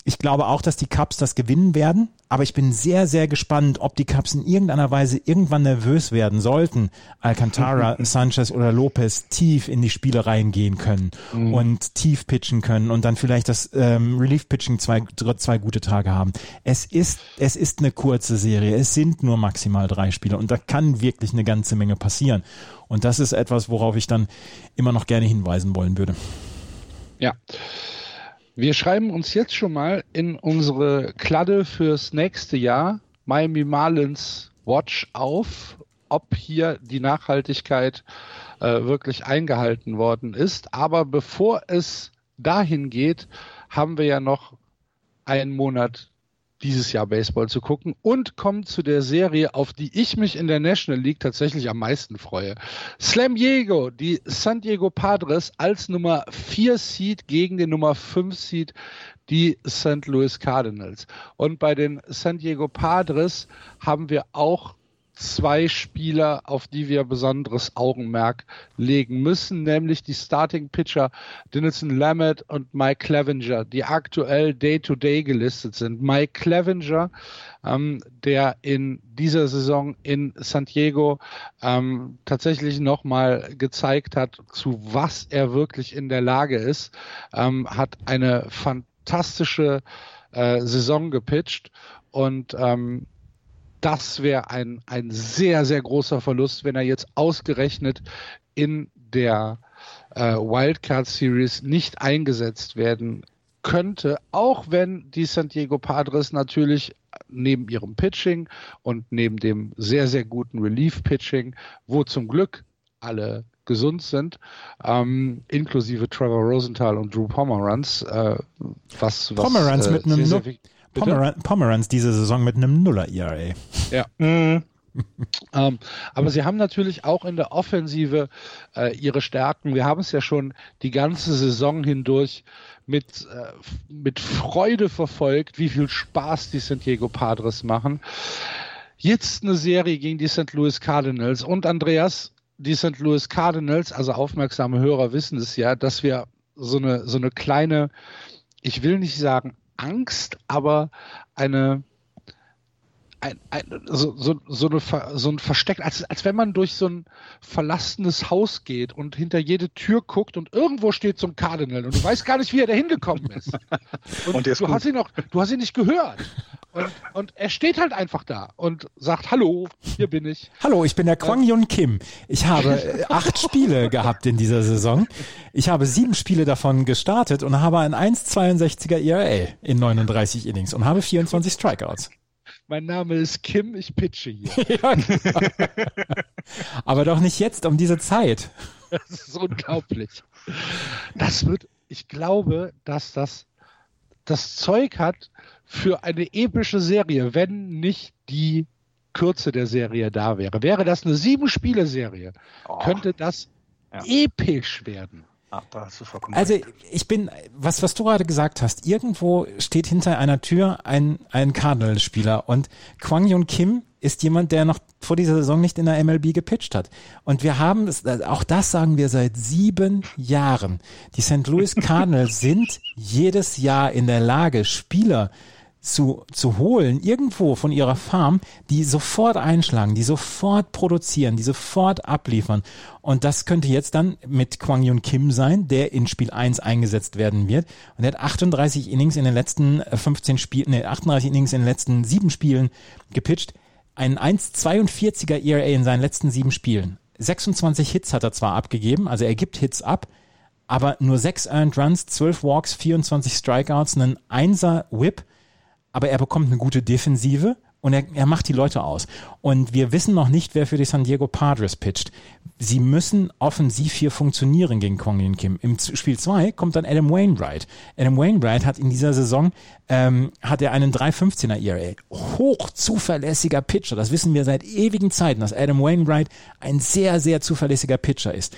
ich glaube auch, dass die Cubs das gewinnen werden, aber ich bin sehr, sehr gespannt, ob die Cubs in irgendeiner Weise irgendwann nervös werden sollten, Alcantara, Sanchez oder Lopez tief in die Spiele reingehen können mhm. und tief pitchen können und dann vielleicht das ähm, Relief-Pitching zwei, zwei gute Tage haben. Es ist, es ist eine kurze Serie, es sind nur maximal drei Spiele und da kann wirklich eine ganze Menge passieren. Und das ist etwas, worauf ich dann immer noch gerne hinweisen wollen würde. Ja. Wir schreiben uns jetzt schon mal in unsere Kladde fürs nächste Jahr Miami Marlins Watch auf, ob hier die Nachhaltigkeit äh, wirklich eingehalten worden ist. Aber bevor es dahin geht, haben wir ja noch einen Monat dieses Jahr Baseball zu gucken und kommen zu der Serie, auf die ich mich in der National League tatsächlich am meisten freue. Slam Diego, die San Diego Padres als Nummer 4 Seed gegen den Nummer 5 Seed, die St. Louis Cardinals. Und bei den San Diego Padres haben wir auch zwei Spieler, auf die wir besonderes Augenmerk legen müssen, nämlich die Starting Pitcher Denison Lammett und Mike Clevenger, die aktuell Day-to-Day -Day gelistet sind. Mike Clevenger, ähm, der in dieser Saison in San Diego ähm, tatsächlich nochmal gezeigt hat, zu was er wirklich in der Lage ist, ähm, hat eine fantastische äh, Saison gepitcht und ähm, das wäre ein, ein sehr, sehr großer Verlust, wenn er jetzt ausgerechnet in der äh, Wildcard Series nicht eingesetzt werden könnte, auch wenn die San Diego Padres natürlich neben ihrem Pitching und neben dem sehr, sehr guten Relief-Pitching, wo zum Glück alle gesund sind, ähm, inklusive Trevor Rosenthal und Drew Pomeranz, äh, was, was Pomeranz äh, mit einem sehr, sehr, Pomeran Pomeranz diese Saison mit einem Nuller ERA. Ja. Mhm. ähm, aber sie haben natürlich auch in der Offensive äh, ihre Stärken. Wir haben es ja schon die ganze Saison hindurch mit, äh, mit Freude verfolgt, wie viel Spaß die San Diego Padres machen. Jetzt eine Serie gegen die St. Louis Cardinals. Und Andreas, die St. Louis Cardinals, also aufmerksame Hörer wissen es ja, dass wir so eine, so eine kleine, ich will nicht sagen Angst, aber eine ein, ein, so, so, so, eine, so ein Versteck, als, als wenn man durch so ein verlassenes Haus geht und hinter jede Tür guckt und irgendwo steht so ein Cardinal und du weißt gar nicht, wie er da hingekommen ist. Und, und du, hast ihn noch, du hast ihn nicht gehört. Und, und er steht halt einfach da und sagt, hallo, hier bin ich. Hallo, ich bin der Kwang Yun Kim. Ich habe äh, acht Spiele gehabt in dieser Saison. Ich habe sieben Spiele davon gestartet und habe ein 1,62er ERA in 39 Innings und habe 24 Strikeouts. Mein Name ist Kim, ich pitche hier. ja, genau. Aber doch nicht jetzt um diese Zeit. Das ist unglaublich. Das wird, ich glaube, dass das das Zeug hat für eine epische Serie, wenn nicht die Kürze der Serie da wäre. Wäre das eine Sieben-Spiele-Serie, oh. könnte das ja. episch werden. Ach, also ich bin, was, was du gerade gesagt hast, irgendwo steht hinter einer Tür ein, ein Cardinals-Spieler und Kwang Yun Kim ist jemand, der noch vor dieser Saison nicht in der MLB gepitcht hat. Und wir haben, auch das sagen wir seit sieben Jahren. Die St. Louis Cardinals sind jedes Jahr in der Lage, Spieler zu, zu holen, irgendwo von ihrer Farm, die sofort einschlagen, die sofort produzieren, die sofort abliefern. Und das könnte jetzt dann mit Kwang Yun Kim sein, der in Spiel 1 eingesetzt werden wird. Und er hat 38 Innings in den letzten 15 Spielen, nee, 38 Innings in den letzten sieben Spielen gepitcht. Ein 1,42er ERA in seinen letzten sieben Spielen. 26 Hits hat er zwar abgegeben, also er gibt Hits ab, aber nur 6 Earned Runs, 12 Walks, 24 Strikeouts, einen 1er Whip aber er bekommt eine gute Defensive und er, er macht die Leute aus. Und wir wissen noch nicht, wer für die San Diego Padres pitcht. Sie müssen offensiv hier funktionieren gegen Kwang Yin Kim. Im Spiel 2 kommt dann Adam Wainwright. Adam Wainwright hat in dieser Saison ähm, hat er einen 3,15er ERA. Hoch zuverlässiger Pitcher. Das wissen wir seit ewigen Zeiten, dass Adam Wainwright ein sehr, sehr zuverlässiger Pitcher ist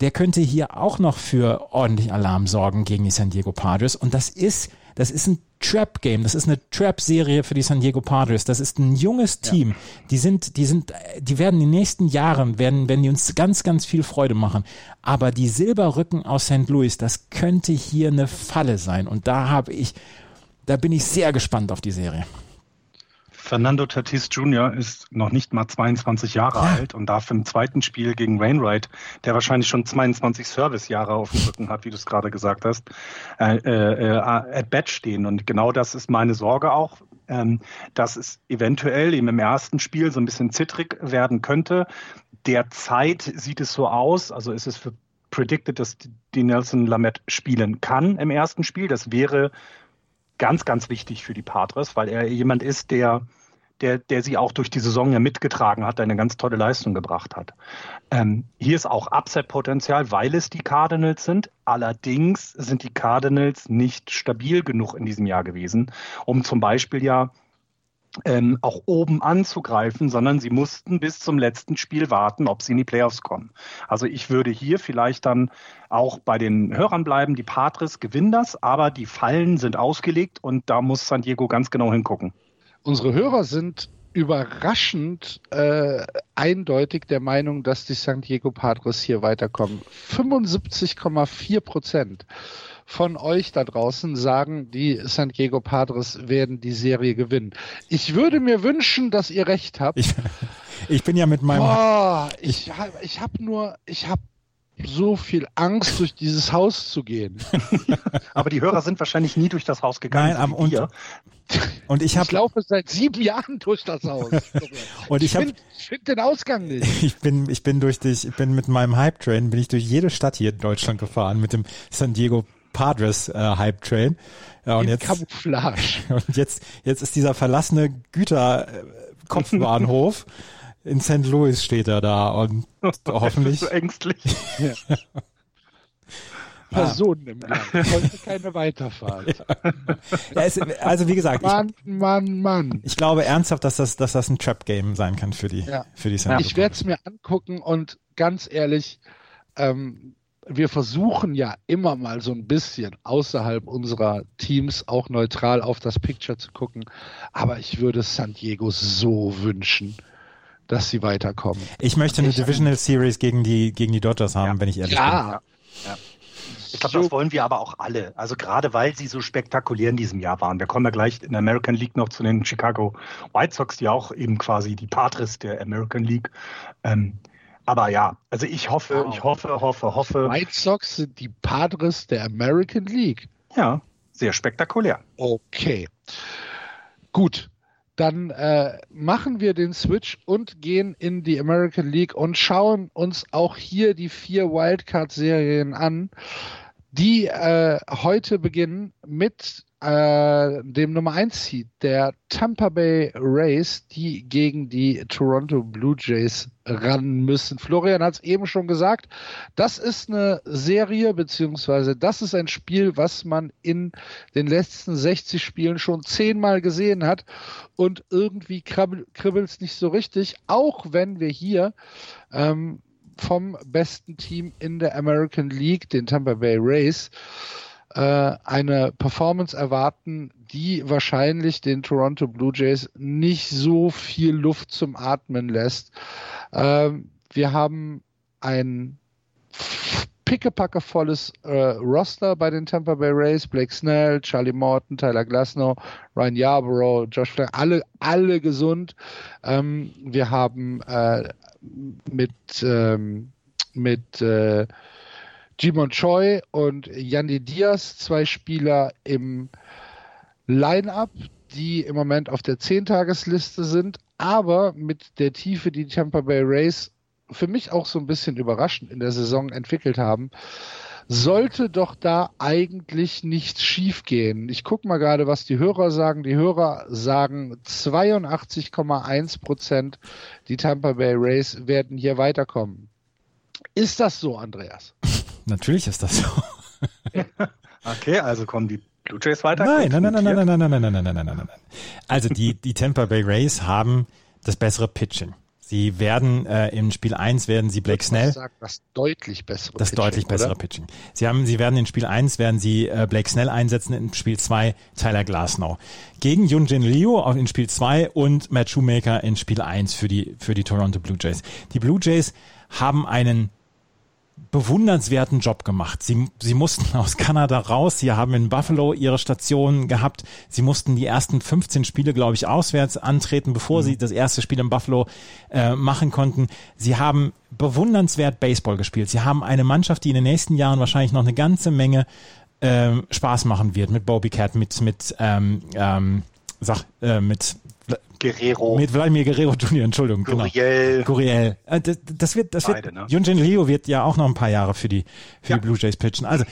der könnte hier auch noch für ordentlich Alarm sorgen gegen die San Diego Padres. Und das ist, das ist ein Trap-Game, das ist eine Trap-Serie für die San Diego Padres. Das ist ein junges Team. Ja. Die sind, die sind, die werden in den nächsten Jahren, werden, werden die uns ganz, ganz viel Freude machen. Aber die Silberrücken aus St. Louis, das könnte hier eine Falle sein. Und da habe ich, da bin ich sehr gespannt auf die Serie. Fernando Tatis Jr. ist noch nicht mal 22 Jahre ja. alt und darf im zweiten Spiel gegen Wainwright, der wahrscheinlich schon 22 Service-Jahre auf dem Rücken hat, wie du es gerade gesagt hast, äh, äh, at bat stehen. Und genau das ist meine Sorge auch, ähm, dass es eventuell eben im ersten Spiel so ein bisschen zittrig werden könnte. Derzeit sieht es so aus, also ist es für predicted, dass die Nelson Lamette spielen kann im ersten Spiel. Das wäre ganz, ganz wichtig für die Patres, weil er jemand ist, der, der, der sie auch durch die Saison ja mitgetragen hat, eine ganz tolle Leistung gebracht hat. Ähm, hier ist auch Upset-Potenzial, weil es die Cardinals sind. Allerdings sind die Cardinals nicht stabil genug in diesem Jahr gewesen, um zum Beispiel ja ähm, auch oben anzugreifen, sondern sie mussten bis zum letzten Spiel warten, ob sie in die Playoffs kommen. Also ich würde hier vielleicht dann auch bei den Hörern bleiben. Die Patres gewinnen das, aber die Fallen sind ausgelegt und da muss San Diego ganz genau hingucken. Unsere Hörer sind überraschend äh, eindeutig der Meinung, dass die San Diego Padres hier weiterkommen. 75,4 Prozent von euch da draußen sagen, die San Diego Padres werden die Serie gewinnen. Ich würde mir wünschen, dass ihr recht habt. Ich, ich bin ja mit meinem. Boah, ich, ich, ich habe nur, ich habe so viel Angst, durch dieses Haus zu gehen. aber die Hörer sind wahrscheinlich nie durch das Haus gegangen. Nein, am, und, und ich, hab, ich laufe seit sieben Jahren durch das Haus. und ich, ich finde find den Ausgang nicht. Ich bin, ich bin durch dich, ich bin mit meinem Hype Train, bin ich durch jede Stadt hier in Deutschland gefahren mit dem San Diego Padres äh, Hype Train. Ja, und jetzt, Camouflage. Und jetzt, jetzt ist dieser verlassene Güterkopfbahnhof in St. Louis steht er da und hoffentlich. so ängstlich. Ja. Personen im Land. Heute keine Weiterfahrt. Ja. Es, also wie gesagt, Mann, ich, Mann, Mann. Ich glaube ernsthaft, dass das, dass das ein Trap-Game sein kann für die, ja. für die St. Ich werde es mir angucken und ganz ehrlich, ähm, wir versuchen ja immer mal so ein bisschen außerhalb unserer Teams auch neutral auf das Picture zu gucken. Aber ich würde San Diego so wünschen, dass sie weiterkommen. Ich möchte eine Divisional Series gegen die, gegen die Dodgers haben, ja. wenn ich ehrlich ja. bin. Ja. Ich glaube, das wollen wir aber auch alle. Also gerade weil sie so spektakulär in diesem Jahr waren. Wir kommen ja gleich in der American League noch zu den Chicago White Sox, die auch eben quasi die Patres der American League. Ähm, aber ja, also ich hoffe, wow. ich hoffe, hoffe, hoffe. White Sox sind die Padres der American League. Ja, sehr spektakulär. Okay. Gut. Dann äh, machen wir den Switch und gehen in die American League und schauen uns auch hier die vier Wildcard-Serien an, die äh, heute beginnen mit äh, dem Nummer 1 Seed der Tampa Bay Rays, die gegen die Toronto Blue Jays ran müssen. Florian hat es eben schon gesagt, das ist eine Serie, beziehungsweise das ist ein Spiel, was man in den letzten 60 Spielen schon zehnmal gesehen hat und irgendwie kribbelt es nicht so richtig, auch wenn wir hier ähm, vom besten Team in der American League, den Tampa Bay Rays, eine Performance erwarten, die wahrscheinlich den Toronto Blue Jays nicht so viel Luft zum Atmen lässt. Ähm, wir haben ein pickepackevolles äh, Roster bei den Tampa Bay Rays. Blake Snell, Charlie Morton, Tyler Glasnow, Ryan Yarborough, Josh Flynn, alle, alle gesund. Ähm, wir haben äh, mit, ähm, mit äh, Jimon Choi und Yanni Diaz, zwei Spieler im Line-up, die im Moment auf der Zehntagesliste sind, aber mit der Tiefe, die Tampa Bay Rays für mich auch so ein bisschen überraschend in der Saison entwickelt haben, sollte doch da eigentlich nichts schiefgehen. Ich gucke mal gerade, was die Hörer sagen. Die Hörer sagen 82,1 Prozent, die Tampa Bay Rays werden hier weiterkommen. Ist das so, Andreas? Natürlich ist das so. okay, also kommen die Blue Jays weiter? Nein, nein, nein, nein, nein, nein, nein, nein, nein, nein, nein, nein, nein, nein. Also die, die Tampa Bay Rays haben das bessere Pitching. Sie werden äh, im Spiel 1 werden sie Blake Snell. Sagen, das deutlich bessere Das Pitching, deutlich bessere oder? Pitching. Sie haben, sie werden in Spiel 1 werden sie äh, Blake Snell einsetzen, in Spiel 2 Tyler Glasnow. Gegen Yunjin Liu in Spiel 2 und Matt Shoemaker in Spiel 1 für die, für die Toronto Blue Jays. Die Blue Jays haben einen bewundernswerten Job gemacht. Sie, sie mussten aus Kanada raus. Sie haben in Buffalo ihre Station gehabt. Sie mussten die ersten 15 Spiele, glaube ich, auswärts antreten, bevor mhm. sie das erste Spiel in Buffalo äh, machen konnten. Sie haben bewundernswert Baseball gespielt. Sie haben eine Mannschaft, die in den nächsten Jahren wahrscheinlich noch eine ganze Menge äh, Spaß machen wird mit Bobby Cat, mit mit ähm, ähm, sag, äh, mit Guerrero. Mit Vladimir Guerrero Jr., Entschuldigung. Guriel. Genau. Guriel. Äh, das, das wird, das Beide, wird, ne? Junjin Leo wird ja auch noch ein paar Jahre für die, für ja. die Blue Jays pitchen. Also,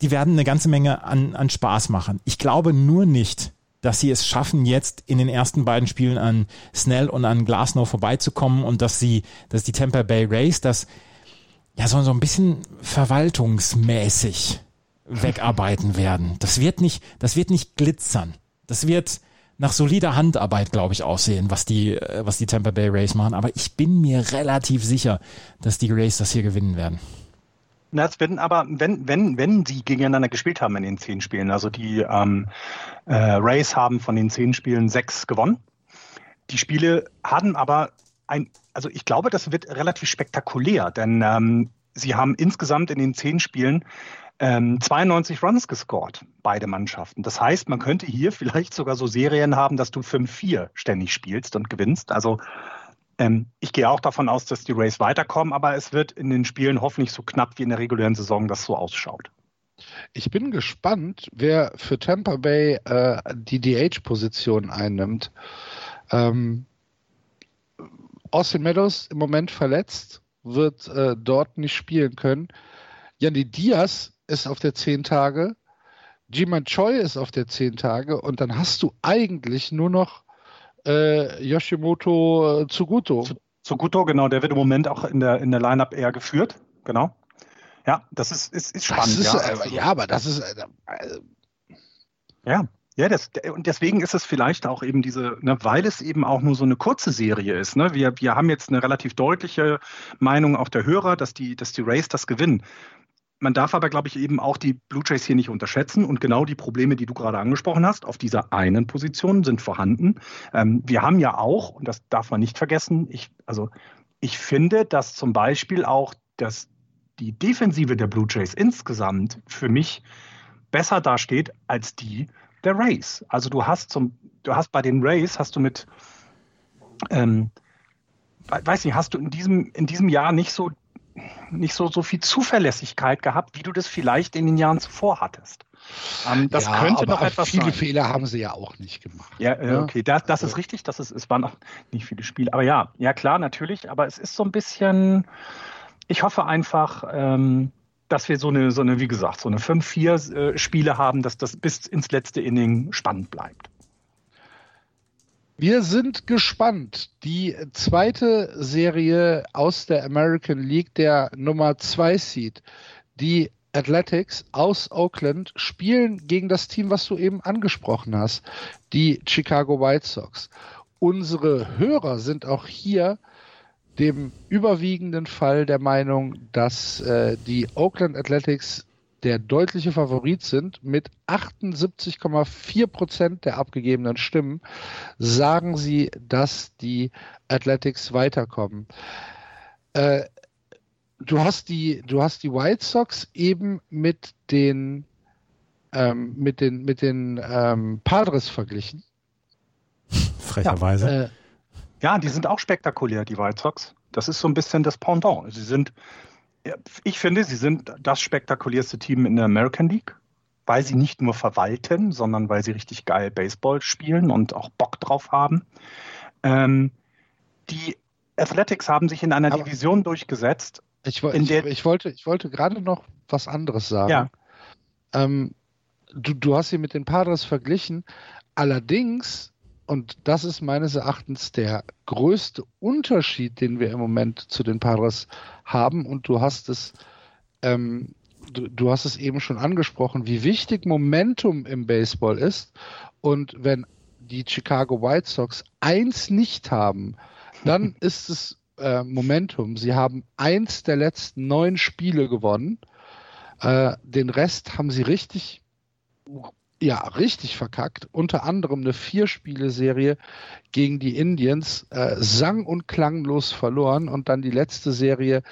die werden eine ganze Menge an, an Spaß machen. Ich glaube nur nicht, dass sie es schaffen, jetzt in den ersten beiden Spielen an Snell und an Glasnow vorbeizukommen und dass sie, dass die Tampa Bay Rays das ja so, so ein bisschen verwaltungsmäßig wegarbeiten werden. Das wird nicht, das wird nicht glitzern. Das wird, nach solider Handarbeit, glaube ich, aussehen, was die, äh, was die Tampa Bay Rays machen. Aber ich bin mir relativ sicher, dass die Rays das hier gewinnen werden. Na, es werden aber, wenn, wenn, wenn sie gegeneinander gespielt haben in den zehn Spielen, also die ähm, äh, Rays haben von den zehn Spielen sechs gewonnen. Die Spiele hatten aber ein, also ich glaube, das wird relativ spektakulär, denn ähm, sie haben insgesamt in den zehn Spielen ähm, 92 Runs gescored, beide Mannschaften. Das heißt, man könnte hier vielleicht sogar so Serien haben, dass du 5-4 ständig spielst und gewinnst. Also ähm, ich gehe auch davon aus, dass die Rays weiterkommen, aber es wird in den Spielen hoffentlich so knapp wie in der regulären Saison das so ausschaut. Ich bin gespannt, wer für Tampa Bay äh, die DH-Position einnimmt. Ähm, Austin Meadows im Moment verletzt, wird äh, dort nicht spielen können. Yanni Diaz ist auf der 10 Tage, Jiman Choi ist auf der 10 Tage und dann hast du eigentlich nur noch äh, Yoshimoto äh, Tsuguto. Tsuguto, genau, der wird im Moment auch in der, in der Line-Up eher geführt, genau. Ja, das ist, ist, ist spannend. Ist, ja. Äh, ja, aber das ist. Äh, äh, ja, ja, das, und deswegen ist es vielleicht auch eben diese, ne, weil es eben auch nur so eine kurze Serie ist. Ne? Wir, wir haben jetzt eine relativ deutliche Meinung auch der Hörer, dass die, dass die Rays das gewinnen. Man darf aber, glaube ich, eben auch die Blue Jays hier nicht unterschätzen. Und genau die Probleme, die du gerade angesprochen hast, auf dieser einen Position sind vorhanden. Ähm, wir haben ja auch, und das darf man nicht vergessen, ich, also ich finde, dass zum Beispiel auch dass die Defensive der Blue Jays insgesamt für mich besser dasteht als die der Rays. Also du hast zum, du hast bei den Rays hast du mit ähm, weiß nicht, hast du in diesem, in diesem Jahr nicht so nicht so, so viel Zuverlässigkeit gehabt, wie du das vielleicht in den Jahren zuvor hattest. Ähm, das ja, könnte noch etwas viele sein. Fehler haben sie ja auch nicht gemacht. Ja, äh, okay, das, das ist richtig. Das ist, es waren auch nicht viele Spiele. Aber ja, ja klar, natürlich. Aber es ist so ein bisschen, ich hoffe einfach, ähm, dass wir so eine, so eine, wie gesagt, so eine 5-4 äh, Spiele haben, dass das bis ins letzte Inning spannend bleibt. Wir sind gespannt. Die zweite Serie aus der American League, der Nummer 2 Seed, die Athletics aus Oakland spielen gegen das Team, was du eben angesprochen hast, die Chicago White Sox. Unsere Hörer sind auch hier dem überwiegenden Fall der Meinung, dass äh, die Oakland Athletics der deutliche Favorit sind mit 78,4 Prozent der abgegebenen Stimmen, sagen sie, dass die Athletics weiterkommen. Äh, du hast die, du hast die White Sox eben mit den ähm, mit den mit den ähm, Padres verglichen. Frecherweise. Ja, äh, ja, die sind auch spektakulär, die White Sox. Das ist so ein bisschen das Pendant. Sie sind ich finde, sie sind das spektakulärste Team in der American League, weil sie nicht nur verwalten, sondern weil sie richtig geil Baseball spielen und auch Bock drauf haben. Ähm, die Athletics haben sich in einer Aber Division durchgesetzt, Ich, ich, ich, wollte, ich wollte gerade noch was anderes sagen. Ja. Ähm, du, du hast sie mit den Padres verglichen. Allerdings, und das ist meines Erachtens der größte Unterschied, den wir im Moment zu den Padres haben, und du hast es, ähm, du, du hast es eben schon angesprochen, wie wichtig Momentum im Baseball ist. Und wenn die Chicago White Sox eins nicht haben, dann ist es äh, Momentum. Sie haben eins der letzten neun Spiele gewonnen. Äh, den Rest haben sie richtig, ja, richtig verkackt. Unter anderem eine Vier-Spiele-Serie gegen die Indians, äh, sang- und klanglos verloren und dann die letzte Serie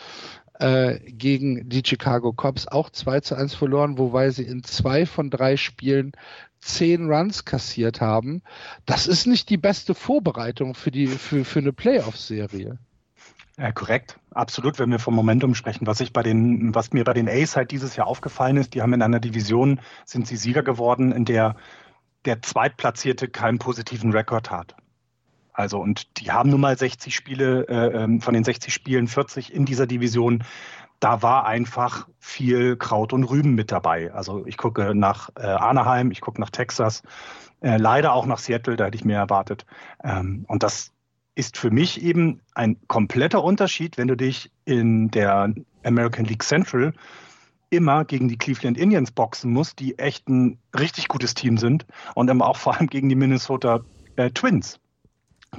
äh, gegen die Chicago Cubs auch 2 zu 1 verloren, wobei sie in zwei von drei Spielen zehn Runs kassiert haben. Das ist nicht die beste Vorbereitung für, die, für, für eine Playoff-Serie. Ja, korrekt, absolut, wenn wir vom Momentum sprechen. Was ich bei den, was mir bei den Ace halt dieses Jahr aufgefallen ist, die haben in einer Division, sind sie Sieger geworden, in der der Zweitplatzierte keinen positiven Rekord hat. Also, und die haben nun mal 60 Spiele, äh, ähm, von den 60 Spielen 40 in dieser Division. Da war einfach viel Kraut und Rüben mit dabei. Also ich gucke nach äh, Anaheim, ich gucke nach Texas, äh, leider auch nach Seattle, da hätte ich mehr erwartet. Ähm, und das ist für mich eben ein kompletter Unterschied, wenn du dich in der American League Central immer gegen die Cleveland Indians boxen musst, die echt ein richtig gutes Team sind und immer auch vor allem gegen die Minnesota äh, Twins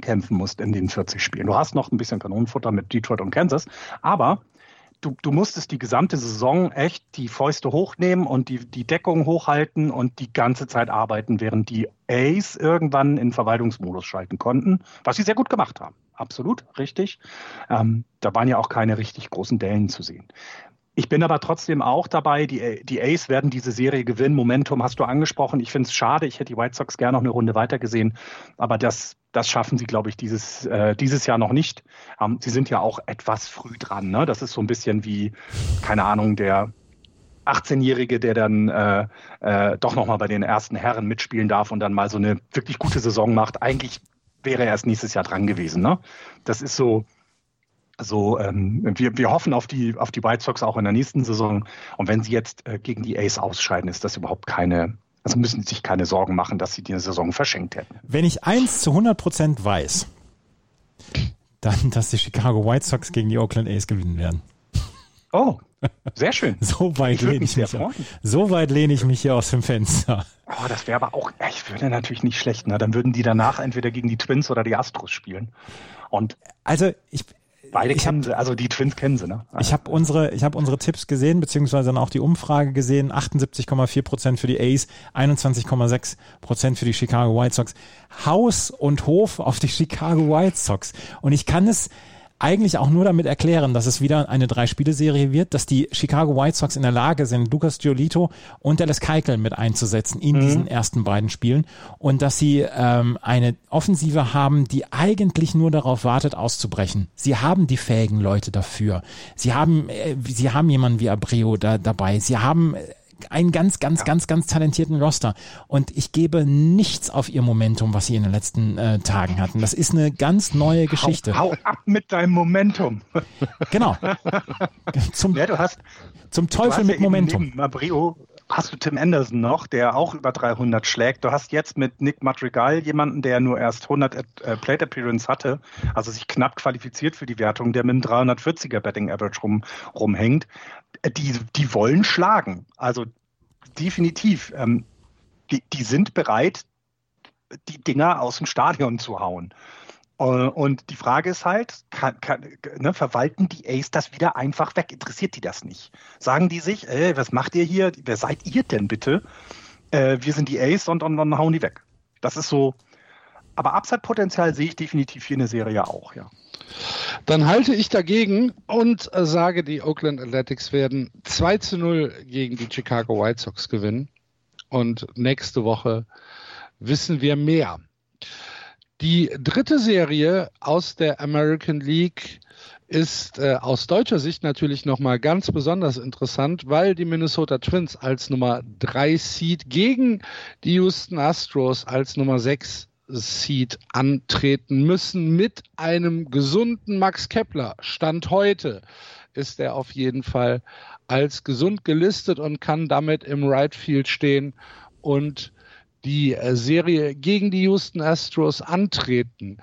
kämpfen musst in den 40 Spielen. Du hast noch ein bisschen Kanonenfutter mit Detroit und Kansas, aber du, du musstest die gesamte Saison echt die Fäuste hochnehmen und die, die Deckung hochhalten und die ganze Zeit arbeiten, während die Ace irgendwann in Verwaltungsmodus schalten konnten, was sie sehr gut gemacht haben. Absolut, richtig. Ähm, da waren ja auch keine richtig großen Dellen zu sehen. Ich bin aber trotzdem auch dabei, die, die Ace werden diese Serie gewinnen. Momentum hast du angesprochen. Ich finde es schade, ich hätte die White Sox gerne noch eine Runde weiter gesehen. Aber das, das schaffen sie, glaube ich, dieses, äh, dieses Jahr noch nicht. Ähm, sie sind ja auch etwas früh dran. Ne? Das ist so ein bisschen wie, keine Ahnung, der 18-Jährige, der dann äh, äh, doch nochmal bei den ersten Herren mitspielen darf und dann mal so eine wirklich gute Saison macht. Eigentlich wäre er erst nächstes Jahr dran gewesen. Ne? Das ist so, so, ähm, wir, wir hoffen auf die, auf die White Sox auch in der nächsten Saison. Und wenn sie jetzt äh, gegen die Ace ausscheiden, ist das überhaupt keine, also müssen sie sich keine Sorgen machen, dass sie die Saison verschenkt hätten. Wenn ich eins zu 100 Prozent weiß, dann, dass die Chicago White Sox gegen die Oakland A's gewinnen werden. Oh, sehr schön. so weit ich lehne ich mich, so weit lehne ich mich hier aus dem Fenster. Oh, das wäre aber auch, ich würde natürlich nicht schlecht, ne? Dann würden die danach entweder gegen die Twins oder die Astros spielen. Und also ich, Beide ich kennen hab, sie, also die Twins kennen sie, ne? Ich habe unsere, ich habe unsere Tipps gesehen, beziehungsweise dann auch die Umfrage gesehen. 78,4 Prozent für die A's, 21,6 Prozent für die Chicago White Sox. Haus und Hof auf die Chicago White Sox. Und ich kann es, eigentlich auch nur damit erklären, dass es wieder eine Drei-Spiele-Serie wird, dass die Chicago White Sox in der Lage sind, Lucas Giolito und Dallas Keuchel mit einzusetzen in mhm. diesen ersten beiden Spielen und dass sie ähm, eine Offensive haben, die eigentlich nur darauf wartet, auszubrechen. Sie haben die fähigen Leute dafür. Sie haben, äh, sie haben jemanden wie Abreu da, dabei. Sie haben äh, einen ganz, ganz, ja. ganz, ganz talentierten Roster. Und ich gebe nichts auf ihr Momentum, was sie in den letzten äh, Tagen hatten. Das ist eine ganz neue Geschichte. Hau, hau ab mit deinem Momentum. Genau. Zum, ja, du hast, zum Teufel mit ja Momentum. Mabrio hast du Tim Anderson noch, der auch über 300 schlägt. Du hast jetzt mit Nick Madrigal jemanden, der nur erst 100 äh, Plate Appearance hatte, also sich knapp qualifiziert für die Wertung, der mit einem 340er Betting Average rum, rumhängt. Die, die wollen schlagen. Also definitiv. Ähm, die, die sind bereit, die Dinger aus dem Stadion zu hauen. Äh, und die Frage ist halt, kann, kann, ne, verwalten die Ace das wieder einfach weg? Interessiert die das nicht? Sagen die sich, ey, was macht ihr hier? Wer seid ihr denn bitte? Äh, wir sind die Ace und, und dann hauen die weg. Das ist so. Aber Upside-Potenzial sehe ich definitiv hier in der Serie auch, ja. Dann halte ich dagegen und äh, sage, die Oakland Athletics werden 2 zu 0 gegen die Chicago White Sox gewinnen. Und nächste Woche wissen wir mehr. Die dritte Serie aus der American League ist äh, aus deutscher Sicht natürlich nochmal ganz besonders interessant, weil die Minnesota Twins als Nummer 3 Seed gegen die Houston Astros als Nummer 6 Seed antreten müssen mit einem gesunden Max Kepler. Stand heute ist er auf jeden Fall als gesund gelistet und kann damit im Right Field stehen und die äh, Serie gegen die Houston Astros antreten.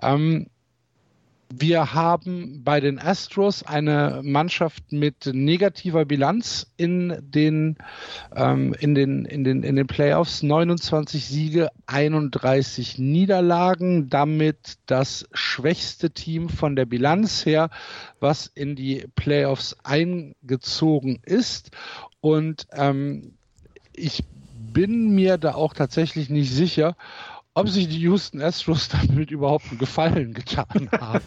Ähm, wir haben bei den Astros eine Mannschaft mit negativer Bilanz in den, ähm, in den, in den, in den Playoffs. 29 Siege, 31 Niederlagen. Damit das schwächste Team von der Bilanz her, was in die Playoffs eingezogen ist. Und ähm, ich bin mir da auch tatsächlich nicht sicher, ob sich die Houston Astros damit überhaupt einen Gefallen getan haben,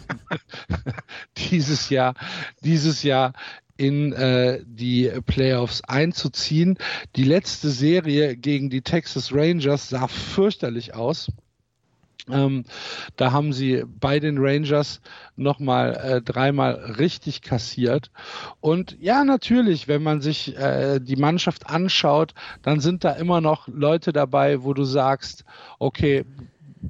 dieses Jahr, dieses Jahr in äh, die Playoffs einzuziehen. Die letzte Serie gegen die Texas Rangers sah fürchterlich aus. Ähm, da haben sie bei den Rangers nochmal äh, dreimal richtig kassiert. Und ja, natürlich, wenn man sich äh, die Mannschaft anschaut, dann sind da immer noch Leute dabei, wo du sagst, okay,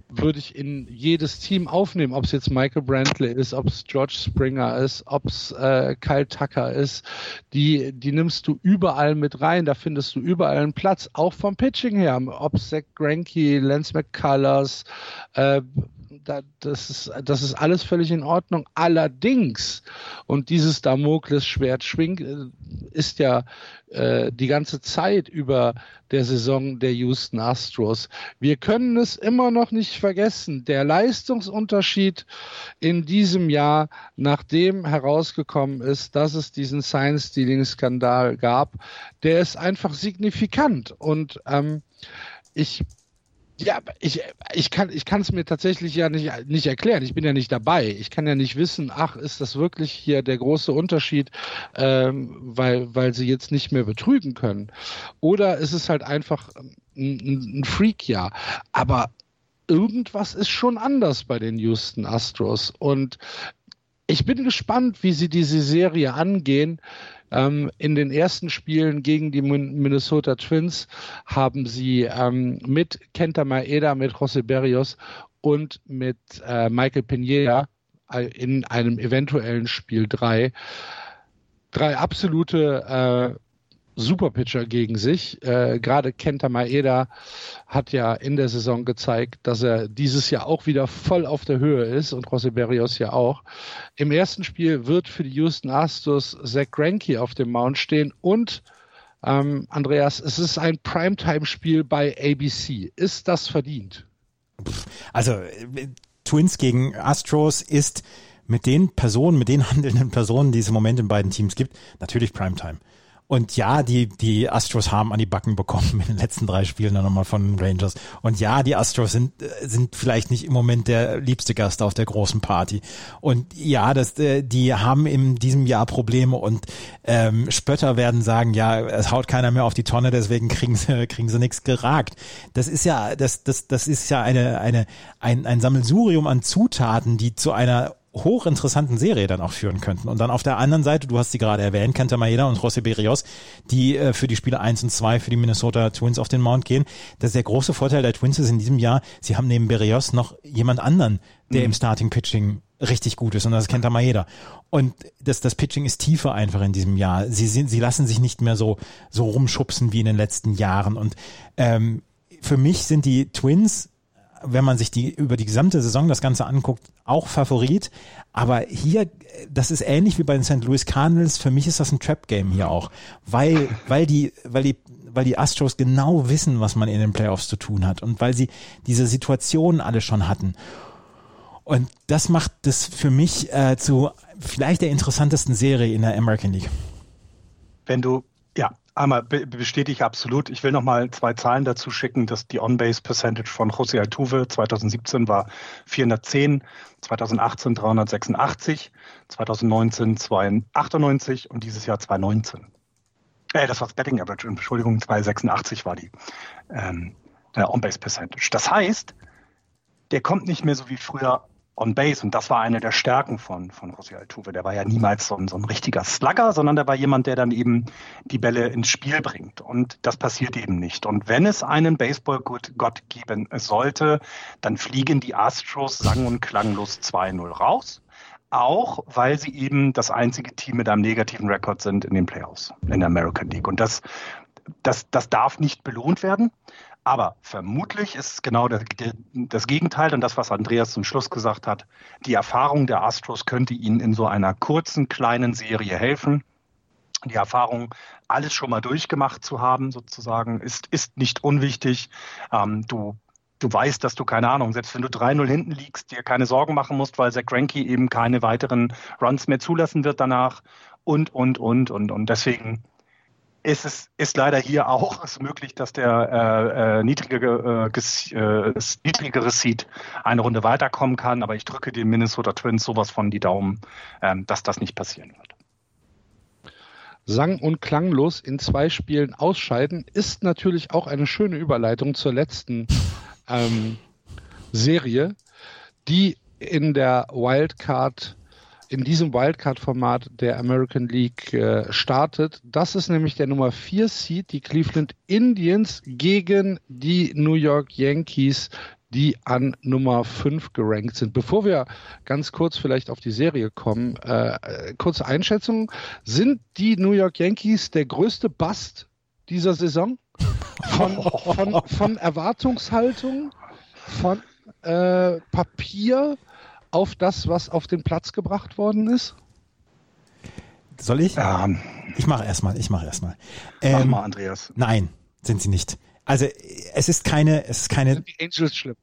würde ich in jedes Team aufnehmen, ob es jetzt Michael Brantley ist, ob es George Springer ist, ob es äh, Kyle Tucker ist. Die, die nimmst du überall mit rein, da findest du überall einen Platz, auch vom Pitching her, ob Zach Greinke, Lance McCullers, äh, das, ist, das ist alles völlig in Ordnung. Allerdings, und dieses Damoklesschwert schwingt, äh, ist ja äh, die ganze Zeit über der Saison der Houston Astros. Wir können es immer noch nicht vergessen. Der Leistungsunterschied in diesem Jahr, nachdem herausgekommen ist, dass es diesen Science-Stealing-Skandal gab, der ist einfach signifikant. Und ähm, ich ja, ich, ich kann ich kann es mir tatsächlich ja nicht, nicht erklären. Ich bin ja nicht dabei. Ich kann ja nicht wissen, ach, ist das wirklich hier der große Unterschied, ähm, weil, weil sie jetzt nicht mehr betrügen können. Oder ist es halt einfach ein, ein Freak-Jahr. Aber irgendwas ist schon anders bei den Houston Astros. Und ich bin gespannt, wie sie diese Serie angehen. Ähm, in den ersten Spielen gegen die Minnesota Twins haben sie ähm, mit Kenta Maeda, mit José Berrios und mit äh, Michael Pineda äh, in einem eventuellen Spiel drei drei absolute äh, Superpitcher gegen sich. Äh, Gerade Kenta Maeda hat ja in der Saison gezeigt, dass er dieses Jahr auch wieder voll auf der Höhe ist und José Berrios ja auch. Im ersten Spiel wird für die Houston Astros Zach Greinke auf dem Mount stehen und ähm, Andreas, es ist ein Primetime-Spiel bei ABC. Ist das verdient? Also Twins gegen Astros ist mit den Personen, mit den handelnden Personen, die es im Moment in beiden Teams gibt, natürlich Primetime. Und ja, die, die Astros haben an die Backen bekommen in den letzten drei Spielen dann nochmal von Rangers. Und ja, die Astros sind, sind vielleicht nicht im Moment der liebste Gast auf der großen Party. Und ja, das, äh, die haben in diesem Jahr Probleme und ähm, Spötter werden sagen, ja, es haut keiner mehr auf die Tonne, deswegen kriegen sie, kriegen sie nichts geragt. Das ist ja, das, das, das ist ja eine, eine, ein, ein Sammelsurium an Zutaten, die zu einer hochinteressanten Serie dann auch führen könnten. Und dann auf der anderen Seite, du hast sie gerade erwähnt, Kenta Maeda und José Berrios, die äh, für die Spiele 1 und 2 für die Minnesota Twins auf den Mount gehen. Das ist der große Vorteil der Twins ist in diesem Jahr, sie haben neben Berrios noch jemand anderen, der mhm. im Starting Pitching richtig gut ist und das ist Kenta Maeda. Und das, das Pitching ist tiefer einfach in diesem Jahr. Sie, sind, sie lassen sich nicht mehr so, so rumschubsen wie in den letzten Jahren. Und ähm, für mich sind die Twins wenn man sich die über die gesamte Saison das Ganze anguckt, auch Favorit. Aber hier, das ist ähnlich wie bei den St. Louis Cardinals. Für mich ist das ein Trap-Game hier auch, weil, weil die, weil die, weil die Astros genau wissen, was man in den Playoffs zu tun hat und weil sie diese Situationen alle schon hatten. Und das macht das für mich äh, zu vielleicht der interessantesten Serie in der American League. Wenn du Einmal bestätige ich absolut. Ich will noch mal zwei Zahlen dazu schicken, dass die On-Base Percentage von José Altuve 2017 war 410, 2018 386, 2019 298 und dieses Jahr 219. Äh, das war das Betting Average, Entschuldigung, 286 war die ähm, On-Base Percentage. Das heißt, der kommt nicht mehr so wie früher on base. Und das war eine der Stärken von, von José Altuve. Der war ja niemals so ein, so ein richtiger Slugger, sondern der war jemand, der dann eben die Bälle ins Spiel bringt. Und das passiert eben nicht. Und wenn es einen Baseball-Gott geben sollte, dann fliegen die Astros sang- und klanglos 2-0 raus. auch, weil sie eben das einzige Team mit einem negativen Rekord sind in den Playoffs in der American League. Und das, das, das darf nicht belohnt werden. Aber vermutlich ist es genau das, Gegenteil und das, was Andreas zum Schluss gesagt hat. Die Erfahrung der Astros könnte ihnen in so einer kurzen, kleinen Serie helfen. Die Erfahrung, alles schon mal durchgemacht zu haben, sozusagen, ist, ist nicht unwichtig. Ähm, du du weißt, dass du, keine Ahnung, selbst wenn du 3-0 hinten liegst, dir keine Sorgen machen musst, weil Zach Greinke eben keine weiteren Runs mehr zulassen wird danach und, und, und, und, und deswegen ist es ist leider hier auch möglich, dass der äh, äh, niedrigere, äh, äh niedrigere Seed eine Runde weiterkommen kann, aber ich drücke den Minnesota Twins sowas von die Daumen, ähm, dass das nicht passieren wird. Sang- und klanglos in zwei Spielen ausscheiden, ist natürlich auch eine schöne Überleitung zur letzten ähm, Serie, die in der Wildcard, in diesem Wildcard-Format der American League äh, startet. Das ist nämlich der Nummer 4 Seed, die Cleveland Indians gegen die New York Yankees, die an Nummer 5 gerankt sind. Bevor wir ganz kurz vielleicht auf die Serie kommen, äh, kurze Einschätzung. Sind die New York Yankees der größte Bust dieser Saison? Von, von, von Erwartungshaltung, von äh, Papier auf das, was auf den Platz gebracht worden ist? Soll ich? Ähm, ich mache erstmal, ich mache erstmal. Ähm, mach mal, Andreas. Nein, sind sie nicht. Also es ist keine, es ist keine. Sind die Angels schlimm?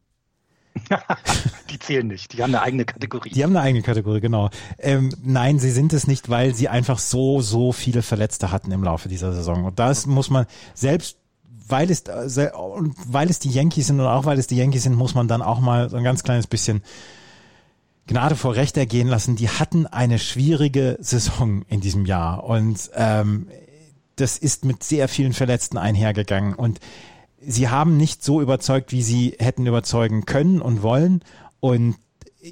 die zählen nicht. Die haben eine eigene Kategorie. Die haben eine eigene Kategorie, genau. Ähm, nein, sie sind es nicht, weil sie einfach so, so viele Verletzte hatten im Laufe dieser Saison. Und das muss man selbst weil es, äh, weil es die Yankees sind und auch weil es die Yankees sind, muss man dann auch mal so ein ganz kleines bisschen Gnade vor Recht ergehen lassen. Die hatten eine schwierige Saison in diesem Jahr und ähm, das ist mit sehr vielen Verletzten einhergegangen und sie haben nicht so überzeugt, wie sie hätten überzeugen können und wollen. Und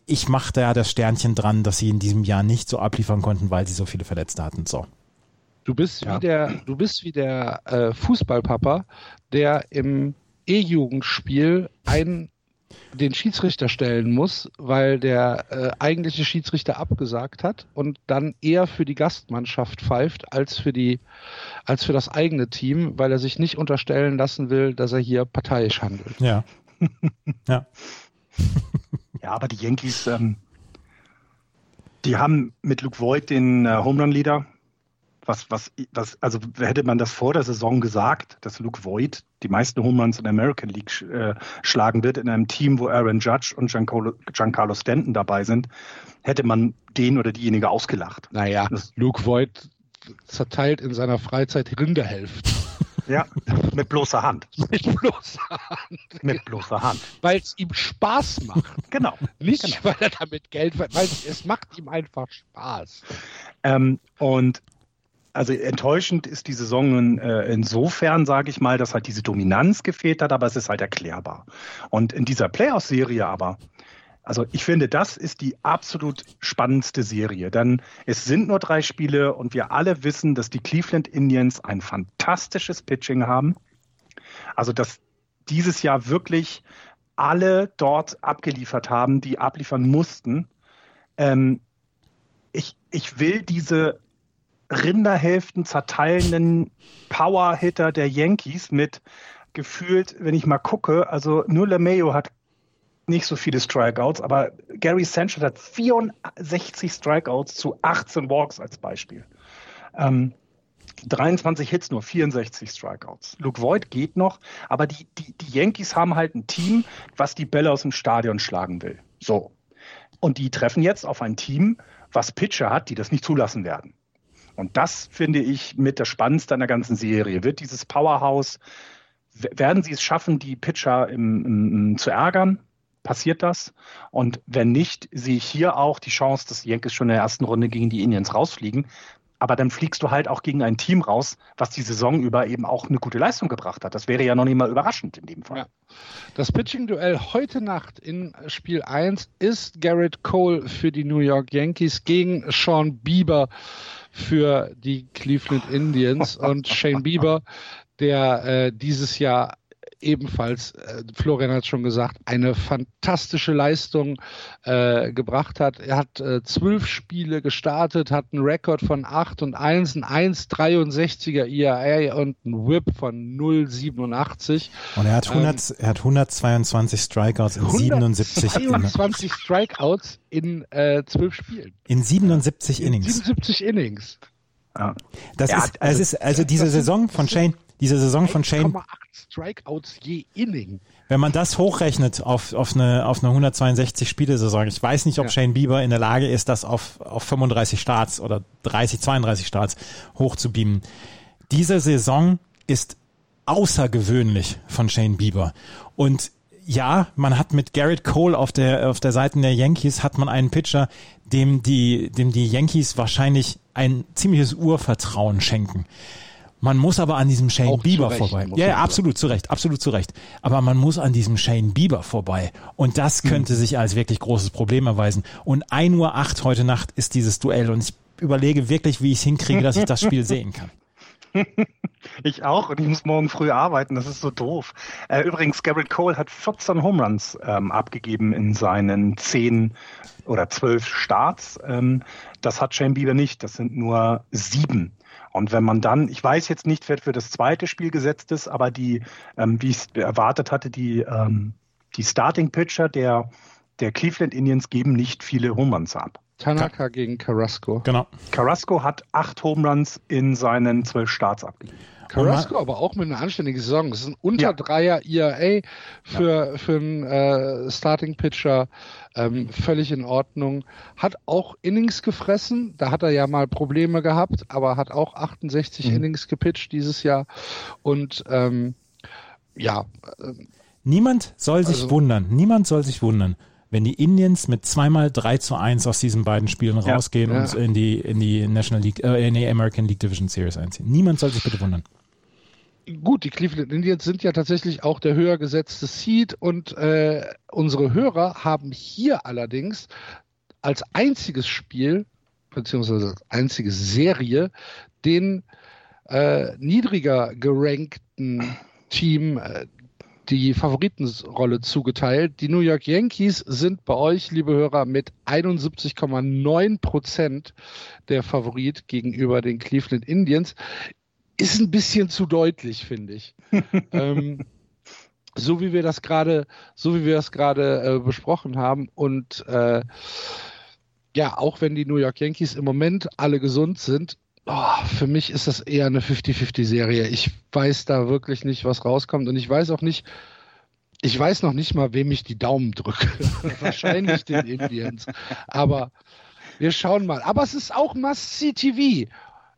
ich mache da das Sternchen dran, dass sie in diesem Jahr nicht so abliefern konnten, weil sie so viele Verletzte hatten. So. Du bist ja. wie der, du bist wie der äh, Fußballpapa, der im E-Jugendspiel einen den Schiedsrichter stellen muss, weil der äh, eigentliche Schiedsrichter abgesagt hat und dann eher für die Gastmannschaft pfeift als für die als für das eigene Team, weil er sich nicht unterstellen lassen will, dass er hier parteiisch handelt. Ja. ja. ja, aber die Yankees, ähm, die haben mit Luke Voigt den äh, Home Run Leader was, was, was, also hätte man das vor der Saison gesagt, dass Luke Voigt die meisten Home Runs in der American League äh, schlagen wird in einem Team, wo Aaron Judge und Giancarlo, Giancarlo Stanton dabei sind, hätte man den oder diejenige ausgelacht. Naja, das, Luke Voigt zerteilt in seiner Freizeit Rinderhälfte. Ja, mit bloßer Hand. Mit bloßer Hand. Mit bloßer Hand. Weil es ihm Spaß macht. Genau. Nicht, genau. weil er damit Geld verdient, weil es macht ihm einfach Spaß. Ähm, und also enttäuschend ist die Saison äh, insofern, sage ich mal, dass halt diese Dominanz gefehlt hat, aber es ist halt erklärbar. Und in dieser Playoff-Serie aber, also ich finde, das ist die absolut spannendste Serie, denn es sind nur drei Spiele und wir alle wissen, dass die Cleveland Indians ein fantastisches Pitching haben. Also dass dieses Jahr wirklich alle dort abgeliefert haben, die abliefern mussten. Ähm, ich, ich will diese Rinderhälften zerteilenden Power-Hitter der Yankees mit gefühlt, wenn ich mal gucke, also nur LeMayo hat nicht so viele Strikeouts, aber Gary Sanchez hat 64 Strikeouts zu 18 Walks als Beispiel. Ähm, 23 Hits, nur 64 Strikeouts. Luke Voigt geht noch, aber die, die, die Yankees haben halt ein Team, was die Bälle aus dem Stadion schlagen will. So. Und die treffen jetzt auf ein Team, was Pitcher hat, die das nicht zulassen werden. Und das finde ich mit der Spannendste an der ganzen Serie. Wird dieses Powerhouse, werden sie es schaffen, die Pitcher im, im, zu ärgern? Passiert das? Und wenn nicht, sehe ich hier auch die Chance, dass die Yankees schon in der ersten Runde gegen die Indians rausfliegen. Aber dann fliegst du halt auch gegen ein Team raus, was die Saison über eben auch eine gute Leistung gebracht hat. Das wäre ja noch nicht mal überraschend in dem Fall. Ja. Das Pitching-Duell heute Nacht in Spiel 1 ist Garrett Cole für die New York Yankees gegen Sean Bieber für die Cleveland Indians. Und Shane Bieber, der äh, dieses Jahr ebenfalls, äh, Florian hat schon gesagt, eine fantastische Leistung äh, gebracht hat. Er hat äh, zwölf Spiele gestartet, hat einen Rekord von 8 und 1, ein 1,63er ERA und ein Whip von 0,87. Und er hat, 100, ähm, er hat 122 Strikeouts in 77 122 Strikeouts in äh, zwölf Spielen. In 77 Innings. 77 Innings. Ja. Das ja, ist, also, ist, also diese Saison von Shane, diese Saison von Shane. 1,8 Strikeouts je Inning. Wenn man das hochrechnet auf, auf eine, auf eine 162 Spiele-Saison, ich weiß nicht, ob ja. Shane Bieber in der Lage ist, das auf, auf 35 Starts oder 30, 32 Starts hochzubeamen. Diese Saison ist außergewöhnlich von Shane Bieber. Und ja, man hat mit Garrett Cole auf der, auf der Seite der Yankees hat man einen Pitcher, dem die, dem die Yankees wahrscheinlich ein ziemliches Urvertrauen schenken. Man muss aber an diesem Shane Auch Bieber vorbei. Ja, ja, absolut zu Recht, absolut zu Recht. Aber man muss an diesem Shane Bieber vorbei. Und das hm. könnte hm. sich als wirklich großes Problem erweisen. Und 1 Uhr 8 heute Nacht ist dieses Duell. Und ich überlege wirklich, wie ich es hinkriege, dass ich das Spiel sehen kann. ich auch und ich muss morgen früh arbeiten, das ist so doof. Äh, übrigens, Garrett Cole hat 14 Home Runs ähm, abgegeben in seinen 10 oder 12 Starts. Ähm, das hat Shane Bieber nicht, das sind nur sieben. Und wenn man dann, ich weiß jetzt nicht, wer für das zweite Spiel gesetzt ist, aber die, ähm, wie ich es erwartet hatte, die, ähm, die Starting Pitcher der, der Cleveland Indians geben nicht viele Home Runs ab. Tanaka gegen Carrasco. Genau. Carrasco hat acht Home Runs in seinen zwölf Starts abgegeben. Carrasco aber auch mit einer anständigen Saison. Das ist ein unter. Dreier ERA für, ja. für einen äh, Starting Pitcher. Ähm, völlig in Ordnung. Hat auch Innings gefressen. Da hat er ja mal Probleme gehabt, aber hat auch 68 mhm. Innings gepitcht dieses Jahr. Und ähm, ja. Äh, Niemand soll sich also, wundern. Niemand soll sich wundern wenn die Indians mit zweimal 3 zu 1 aus diesen beiden Spielen ja, rausgehen ja. und in die, in die National League, äh, in die American League Division Series einziehen. Niemand soll sich bitte wundern. Gut, die Cleveland Indians sind ja tatsächlich auch der höher gesetzte Seed und äh, unsere Hörer haben hier allerdings als einziges Spiel, beziehungsweise als einzige Serie, den äh, niedriger gerankten Team äh, die Favoritenrolle zugeteilt. Die New York Yankees sind bei euch, liebe Hörer, mit 71,9 Prozent der Favorit gegenüber den Cleveland Indians. Ist ein bisschen zu deutlich, finde ich. ähm, so wie wir das gerade, so wie wir das gerade äh, besprochen haben und äh, ja, auch wenn die New York Yankees im Moment alle gesund sind, oh, für mich ist das eher eine 50-50-Serie. Ich weiß da wirklich nicht, was rauskommt und ich weiß auch nicht, ich weiß noch nicht mal, wem ich die Daumen drücke. Wahrscheinlich den Indians. Aber wir schauen mal. Aber es ist auch Must-See-TV.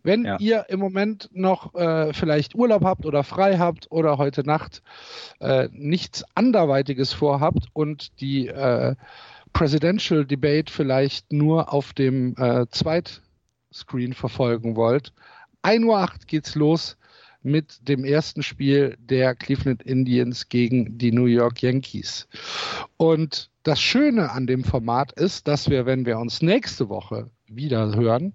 Wenn ja. ihr im Moment noch äh, vielleicht Urlaub habt oder frei habt oder heute Nacht äh, nichts anderweitiges vorhabt und die äh, Presidential Debate vielleicht nur auf dem äh, Zweitscreen verfolgen wollt, 1.08 Uhr geht's los mit dem ersten Spiel der Cleveland Indians gegen die New York Yankees. Und das Schöne an dem Format ist, dass wir, wenn wir uns nächste Woche wieder hören,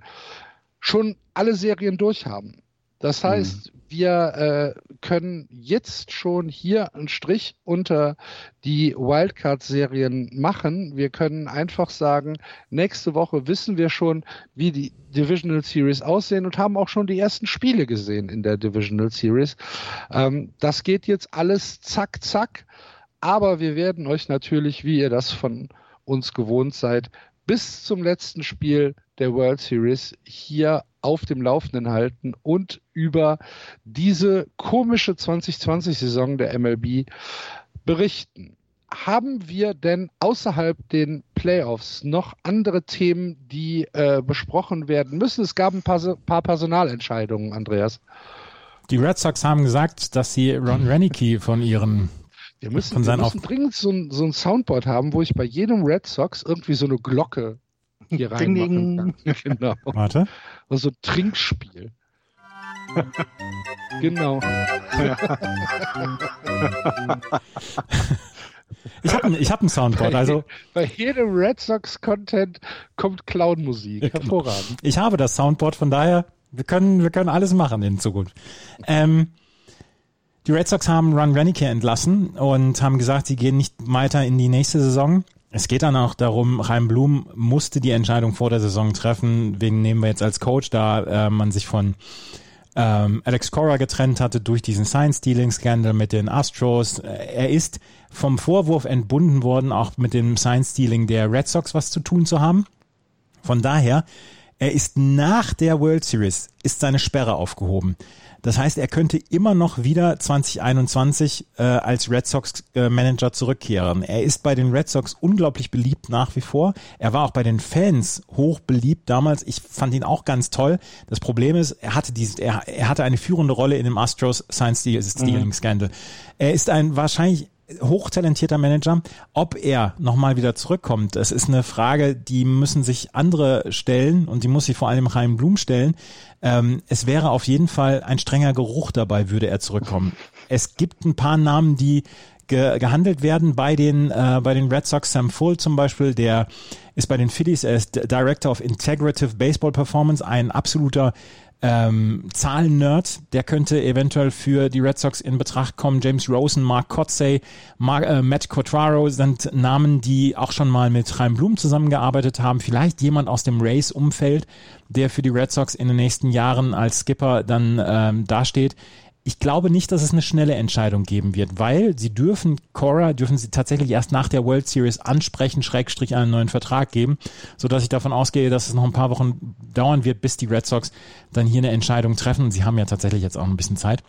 schon alle Serien durchhaben. Das mhm. heißt, mhm. wir äh, können jetzt schon hier einen Strich unter die Wildcard-Serien machen. Wir können einfach sagen, nächste Woche wissen wir schon, wie die Divisional Series aussehen und haben auch schon die ersten Spiele gesehen in der Divisional Series. Ähm, das geht jetzt alles zack, zack. Aber wir werden euch natürlich, wie ihr das von uns gewohnt seid, bis zum letzten Spiel der World Series hier auf dem Laufenden halten und über diese komische 2020-Saison der MLB berichten. Haben wir denn außerhalb den Playoffs noch andere Themen, die äh, besprochen werden müssen? Es gab ein paar, paar Personalentscheidungen, Andreas. Die Red Sox haben gesagt, dass sie Ron Renicky von ihren wir müssen, wir müssen dringend so ein, so ein Soundboard haben, wo ich bei jedem Red Sox irgendwie so eine Glocke hier reinmachen kann. Genau. Warte. Und so ein Trinkspiel. genau. Ich habe ich hab ein Soundboard, also. Bei jedem Red Sox Content kommt Clown-Musik. Hervorragend. Ich habe das Soundboard, von daher, wir können, wir können alles machen in Zukunft. Ähm, Die Red Sox haben Ron Renique entlassen und haben gesagt, sie gehen nicht weiter in die nächste Saison. Es geht dann auch darum, Chaim Blum musste die Entscheidung vor der Saison treffen, wen nehmen wir jetzt als Coach, da äh, man sich von ähm, Alex Cora getrennt hatte durch diesen Science-Stealing-Skandal mit den Astros. Er ist vom Vorwurf entbunden worden, auch mit dem Science-Stealing der Red Sox was zu tun zu haben. Von daher, er ist nach der World Series, ist seine Sperre aufgehoben. Das heißt, er könnte immer noch wieder 2021 äh, als Red Sox äh, Manager zurückkehren. Er ist bei den Red Sox unglaublich beliebt nach wie vor. Er war auch bei den Fans hoch beliebt damals. Ich fand ihn auch ganz toll. Das Problem ist, er hatte dieses, er, er hatte eine führende Rolle in dem Astros Science Stealing Scandal. Mhm. Er ist ein wahrscheinlich hochtalentierter Manager. Ob er nochmal wieder zurückkommt, das ist eine Frage, die müssen sich andere stellen und die muss sich vor allem Chaim Blum stellen. Ähm, es wäre auf jeden Fall ein strenger Geruch dabei, würde er zurückkommen. Es gibt ein paar Namen, die ge gehandelt werden bei den, äh, bei den Red Sox. Sam Full zum Beispiel, der ist bei den Phillies, er ist Director of Integrative Baseball Performance, ein absoluter ähm, Zahlen-Nerd, der könnte eventuell für die Red Sox in Betracht kommen. James Rosen, Mark Kotzey, Mark, äh, Matt Cotraro sind Namen, die auch schon mal mit Chaim Blum zusammengearbeitet haben. Vielleicht jemand aus dem Race-Umfeld, der für die Red Sox in den nächsten Jahren als Skipper dann ähm, dasteht. Ich glaube nicht, dass es eine schnelle Entscheidung geben wird, weil sie dürfen Cora, dürfen sie tatsächlich erst nach der World Series ansprechen, Schrägstrich einen neuen Vertrag geben, so dass ich davon ausgehe, dass es noch ein paar Wochen dauern wird, bis die Red Sox dann hier eine Entscheidung treffen. Sie haben ja tatsächlich jetzt auch ein bisschen Zeit.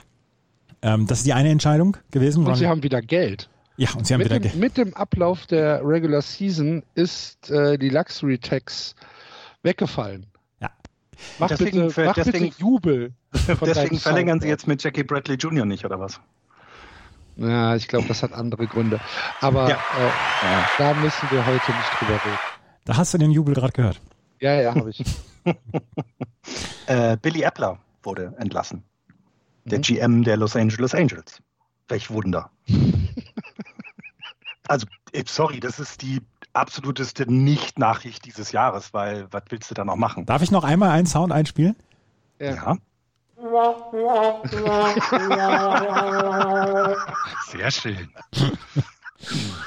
Ähm, das ist die eine Entscheidung gewesen. Und sie haben wieder Geld. Ja, und sie haben mit wieder dem, Geld. Mit dem Ablauf der Regular Season ist äh, die Luxury Tax weggefallen. Mach deswegen, bitte, mach deswegen, bitte Jubel. Deswegen verlängern sie jetzt mit Jackie Bradley Jr. nicht, oder was? Ja, ich glaube, das hat andere Gründe. Aber ja. Äh, ja. da müssen wir heute nicht drüber reden. Da hast du den Jubel gerade gehört. Ja, ja, habe ich. äh, Billy Appler wurde entlassen. Der mhm. GM der Los Angeles Angels. Welch Wunder. also, sorry, das ist die absoluteste Nicht-Nachricht dieses Jahres, weil was willst du da noch machen? Darf ich noch einmal einen Sound einspielen? Ja. ja. Sehr schön.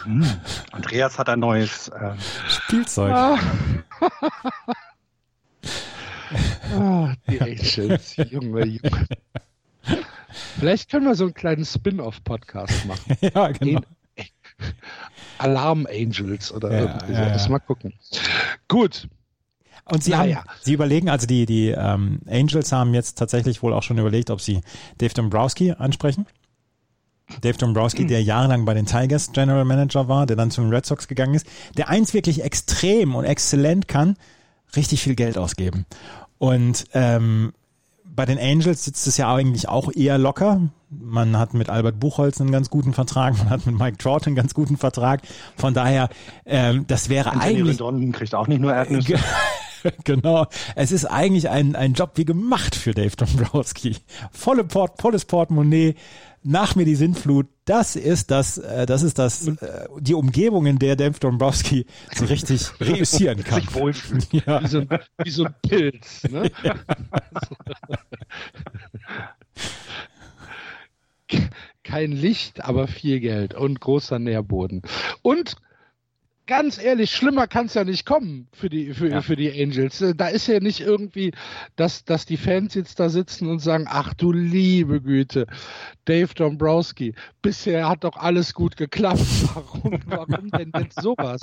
Hm. Andreas hat ein neues äh, Spielzeug. Ah. ah, die Angels, Junge, Junge. Vielleicht können wir so einen kleinen Spin-off-Podcast machen. ja, genau. Alarm Angels oder ja, irgendwie so. Ja, ja. Mal gucken. Gut. Und Sie, haben, Sie überlegen, also die, die ähm, Angels haben jetzt tatsächlich wohl auch schon überlegt, ob Sie Dave Dombrowski ansprechen. Dave Dombrowski, der jahrelang bei den Tigers General Manager war, der dann zu den Red Sox gegangen ist, der eins wirklich extrem und exzellent kann, richtig viel Geld ausgeben. Und ähm, bei den Angels sitzt es ja eigentlich auch eher locker. Man hat mit Albert Buchholz einen ganz guten Vertrag, man hat mit Mike Trout einen ganz guten Vertrag. Von daher, ähm, das wäre Anthony eigentlich. Rendon kriegt auch nicht nur Erdnüsse. genau. Es ist eigentlich ein, ein Job wie gemacht für Dave Dombrowski. Volle Port, volles Portemonnaie, nach mir die Sintflut, das ist das, äh, das ist das, äh, die Umgebung, in der Dave Dombrowski so richtig reüssieren kann. Sich wohlfühlen. Ja. Wie, so ein, wie so ein Pilz. Ne? Kein Licht, aber viel Geld und großer Nährboden. Und ganz ehrlich, schlimmer kann es ja nicht kommen für die, für, ja. für die Angels. Da ist ja nicht irgendwie, dass, dass die Fans jetzt da sitzen und sagen, ach du liebe Güte, Dave Dombrowski, bisher hat doch alles gut geklappt. Warum, warum denn jetzt sowas?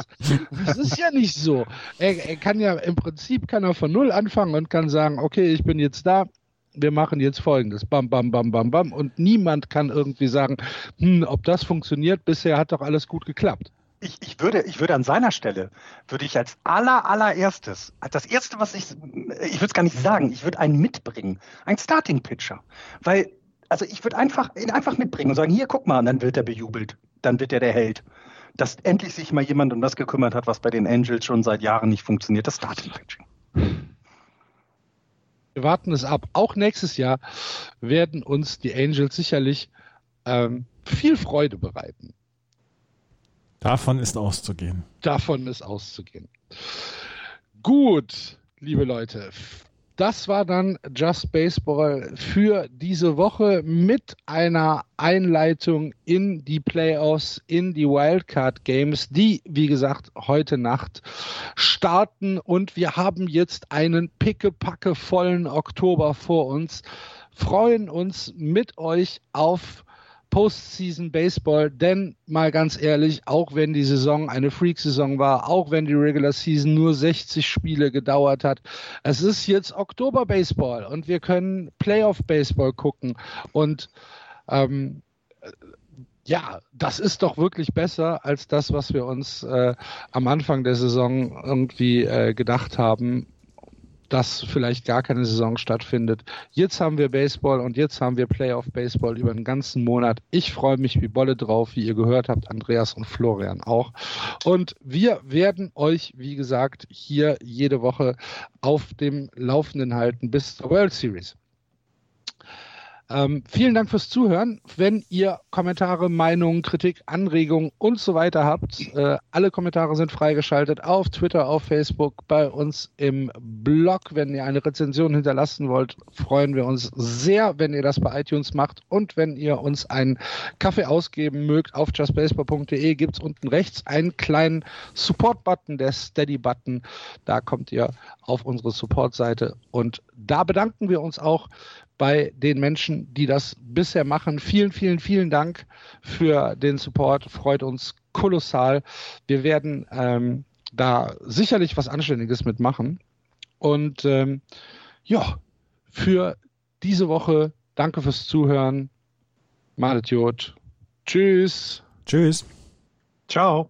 Das ist ja nicht so. Er, er kann ja im Prinzip kann er von null anfangen und kann sagen, okay, ich bin jetzt da, wir machen jetzt folgendes, bam, bam, bam, bam, bam, und niemand kann irgendwie sagen, hm, ob das funktioniert, bisher hat doch alles gut geklappt ich, ich, würde, ich würde an seiner Stelle, würde ich als aller, allererstes, das erste, was ich, ich würde es gar nicht sagen, ich würde einen mitbringen, einen Starting Pitcher. Weil, also ich würde einfach, ihn einfach mitbringen und sagen, hier, guck mal, und dann wird er bejubelt. Dann wird er der Held. Dass endlich sich mal jemand um das gekümmert hat, was bei den Angels schon seit Jahren nicht funktioniert, das Starting Pitching. Wir warten es ab. Auch nächstes Jahr werden uns die Angels sicherlich ähm, viel Freude bereiten. Davon ist auszugehen. Davon ist auszugehen. Gut, liebe Leute, das war dann Just Baseball für diese Woche mit einer Einleitung in die Playoffs, in die Wildcard Games, die, wie gesagt, heute Nacht starten. Und wir haben jetzt einen pickepacke vollen Oktober vor uns, freuen uns mit euch auf Postseason Baseball, denn mal ganz ehrlich, auch wenn die Saison eine Freak-Saison war, auch wenn die Regular Season nur 60 Spiele gedauert hat, es ist jetzt Oktober Baseball und wir können Playoff Baseball gucken und ähm, ja, das ist doch wirklich besser als das, was wir uns äh, am Anfang der Saison irgendwie äh, gedacht haben dass vielleicht gar keine Saison stattfindet. Jetzt haben wir Baseball und jetzt haben wir Playoff Baseball über den ganzen Monat. Ich freue mich wie Bolle drauf, wie ihr gehört habt, Andreas und Florian auch. Und wir werden euch, wie gesagt, hier jede Woche auf dem Laufenden halten bis zur World Series. Ähm, vielen Dank fürs Zuhören. Wenn ihr Kommentare, Meinungen, Kritik, Anregungen und so weiter habt, äh, alle Kommentare sind freigeschaltet auf Twitter, auf Facebook, bei uns im Blog. Wenn ihr eine Rezension hinterlassen wollt, freuen wir uns sehr, wenn ihr das bei iTunes macht und wenn ihr uns einen Kaffee ausgeben mögt. Auf justbaseball.de gibt es unten rechts einen kleinen Support-Button, der Steady-Button. Da kommt ihr auf unsere Support-Seite und da bedanken wir uns auch bei den Menschen, die das bisher machen. Vielen, vielen, vielen Dank für den Support. Freut uns kolossal. Wir werden ähm, da sicherlich was Anständiges mitmachen. Und ähm, ja, für diese Woche danke fürs Zuhören. Malet Jod. Tschüss. Tschüss. Ciao.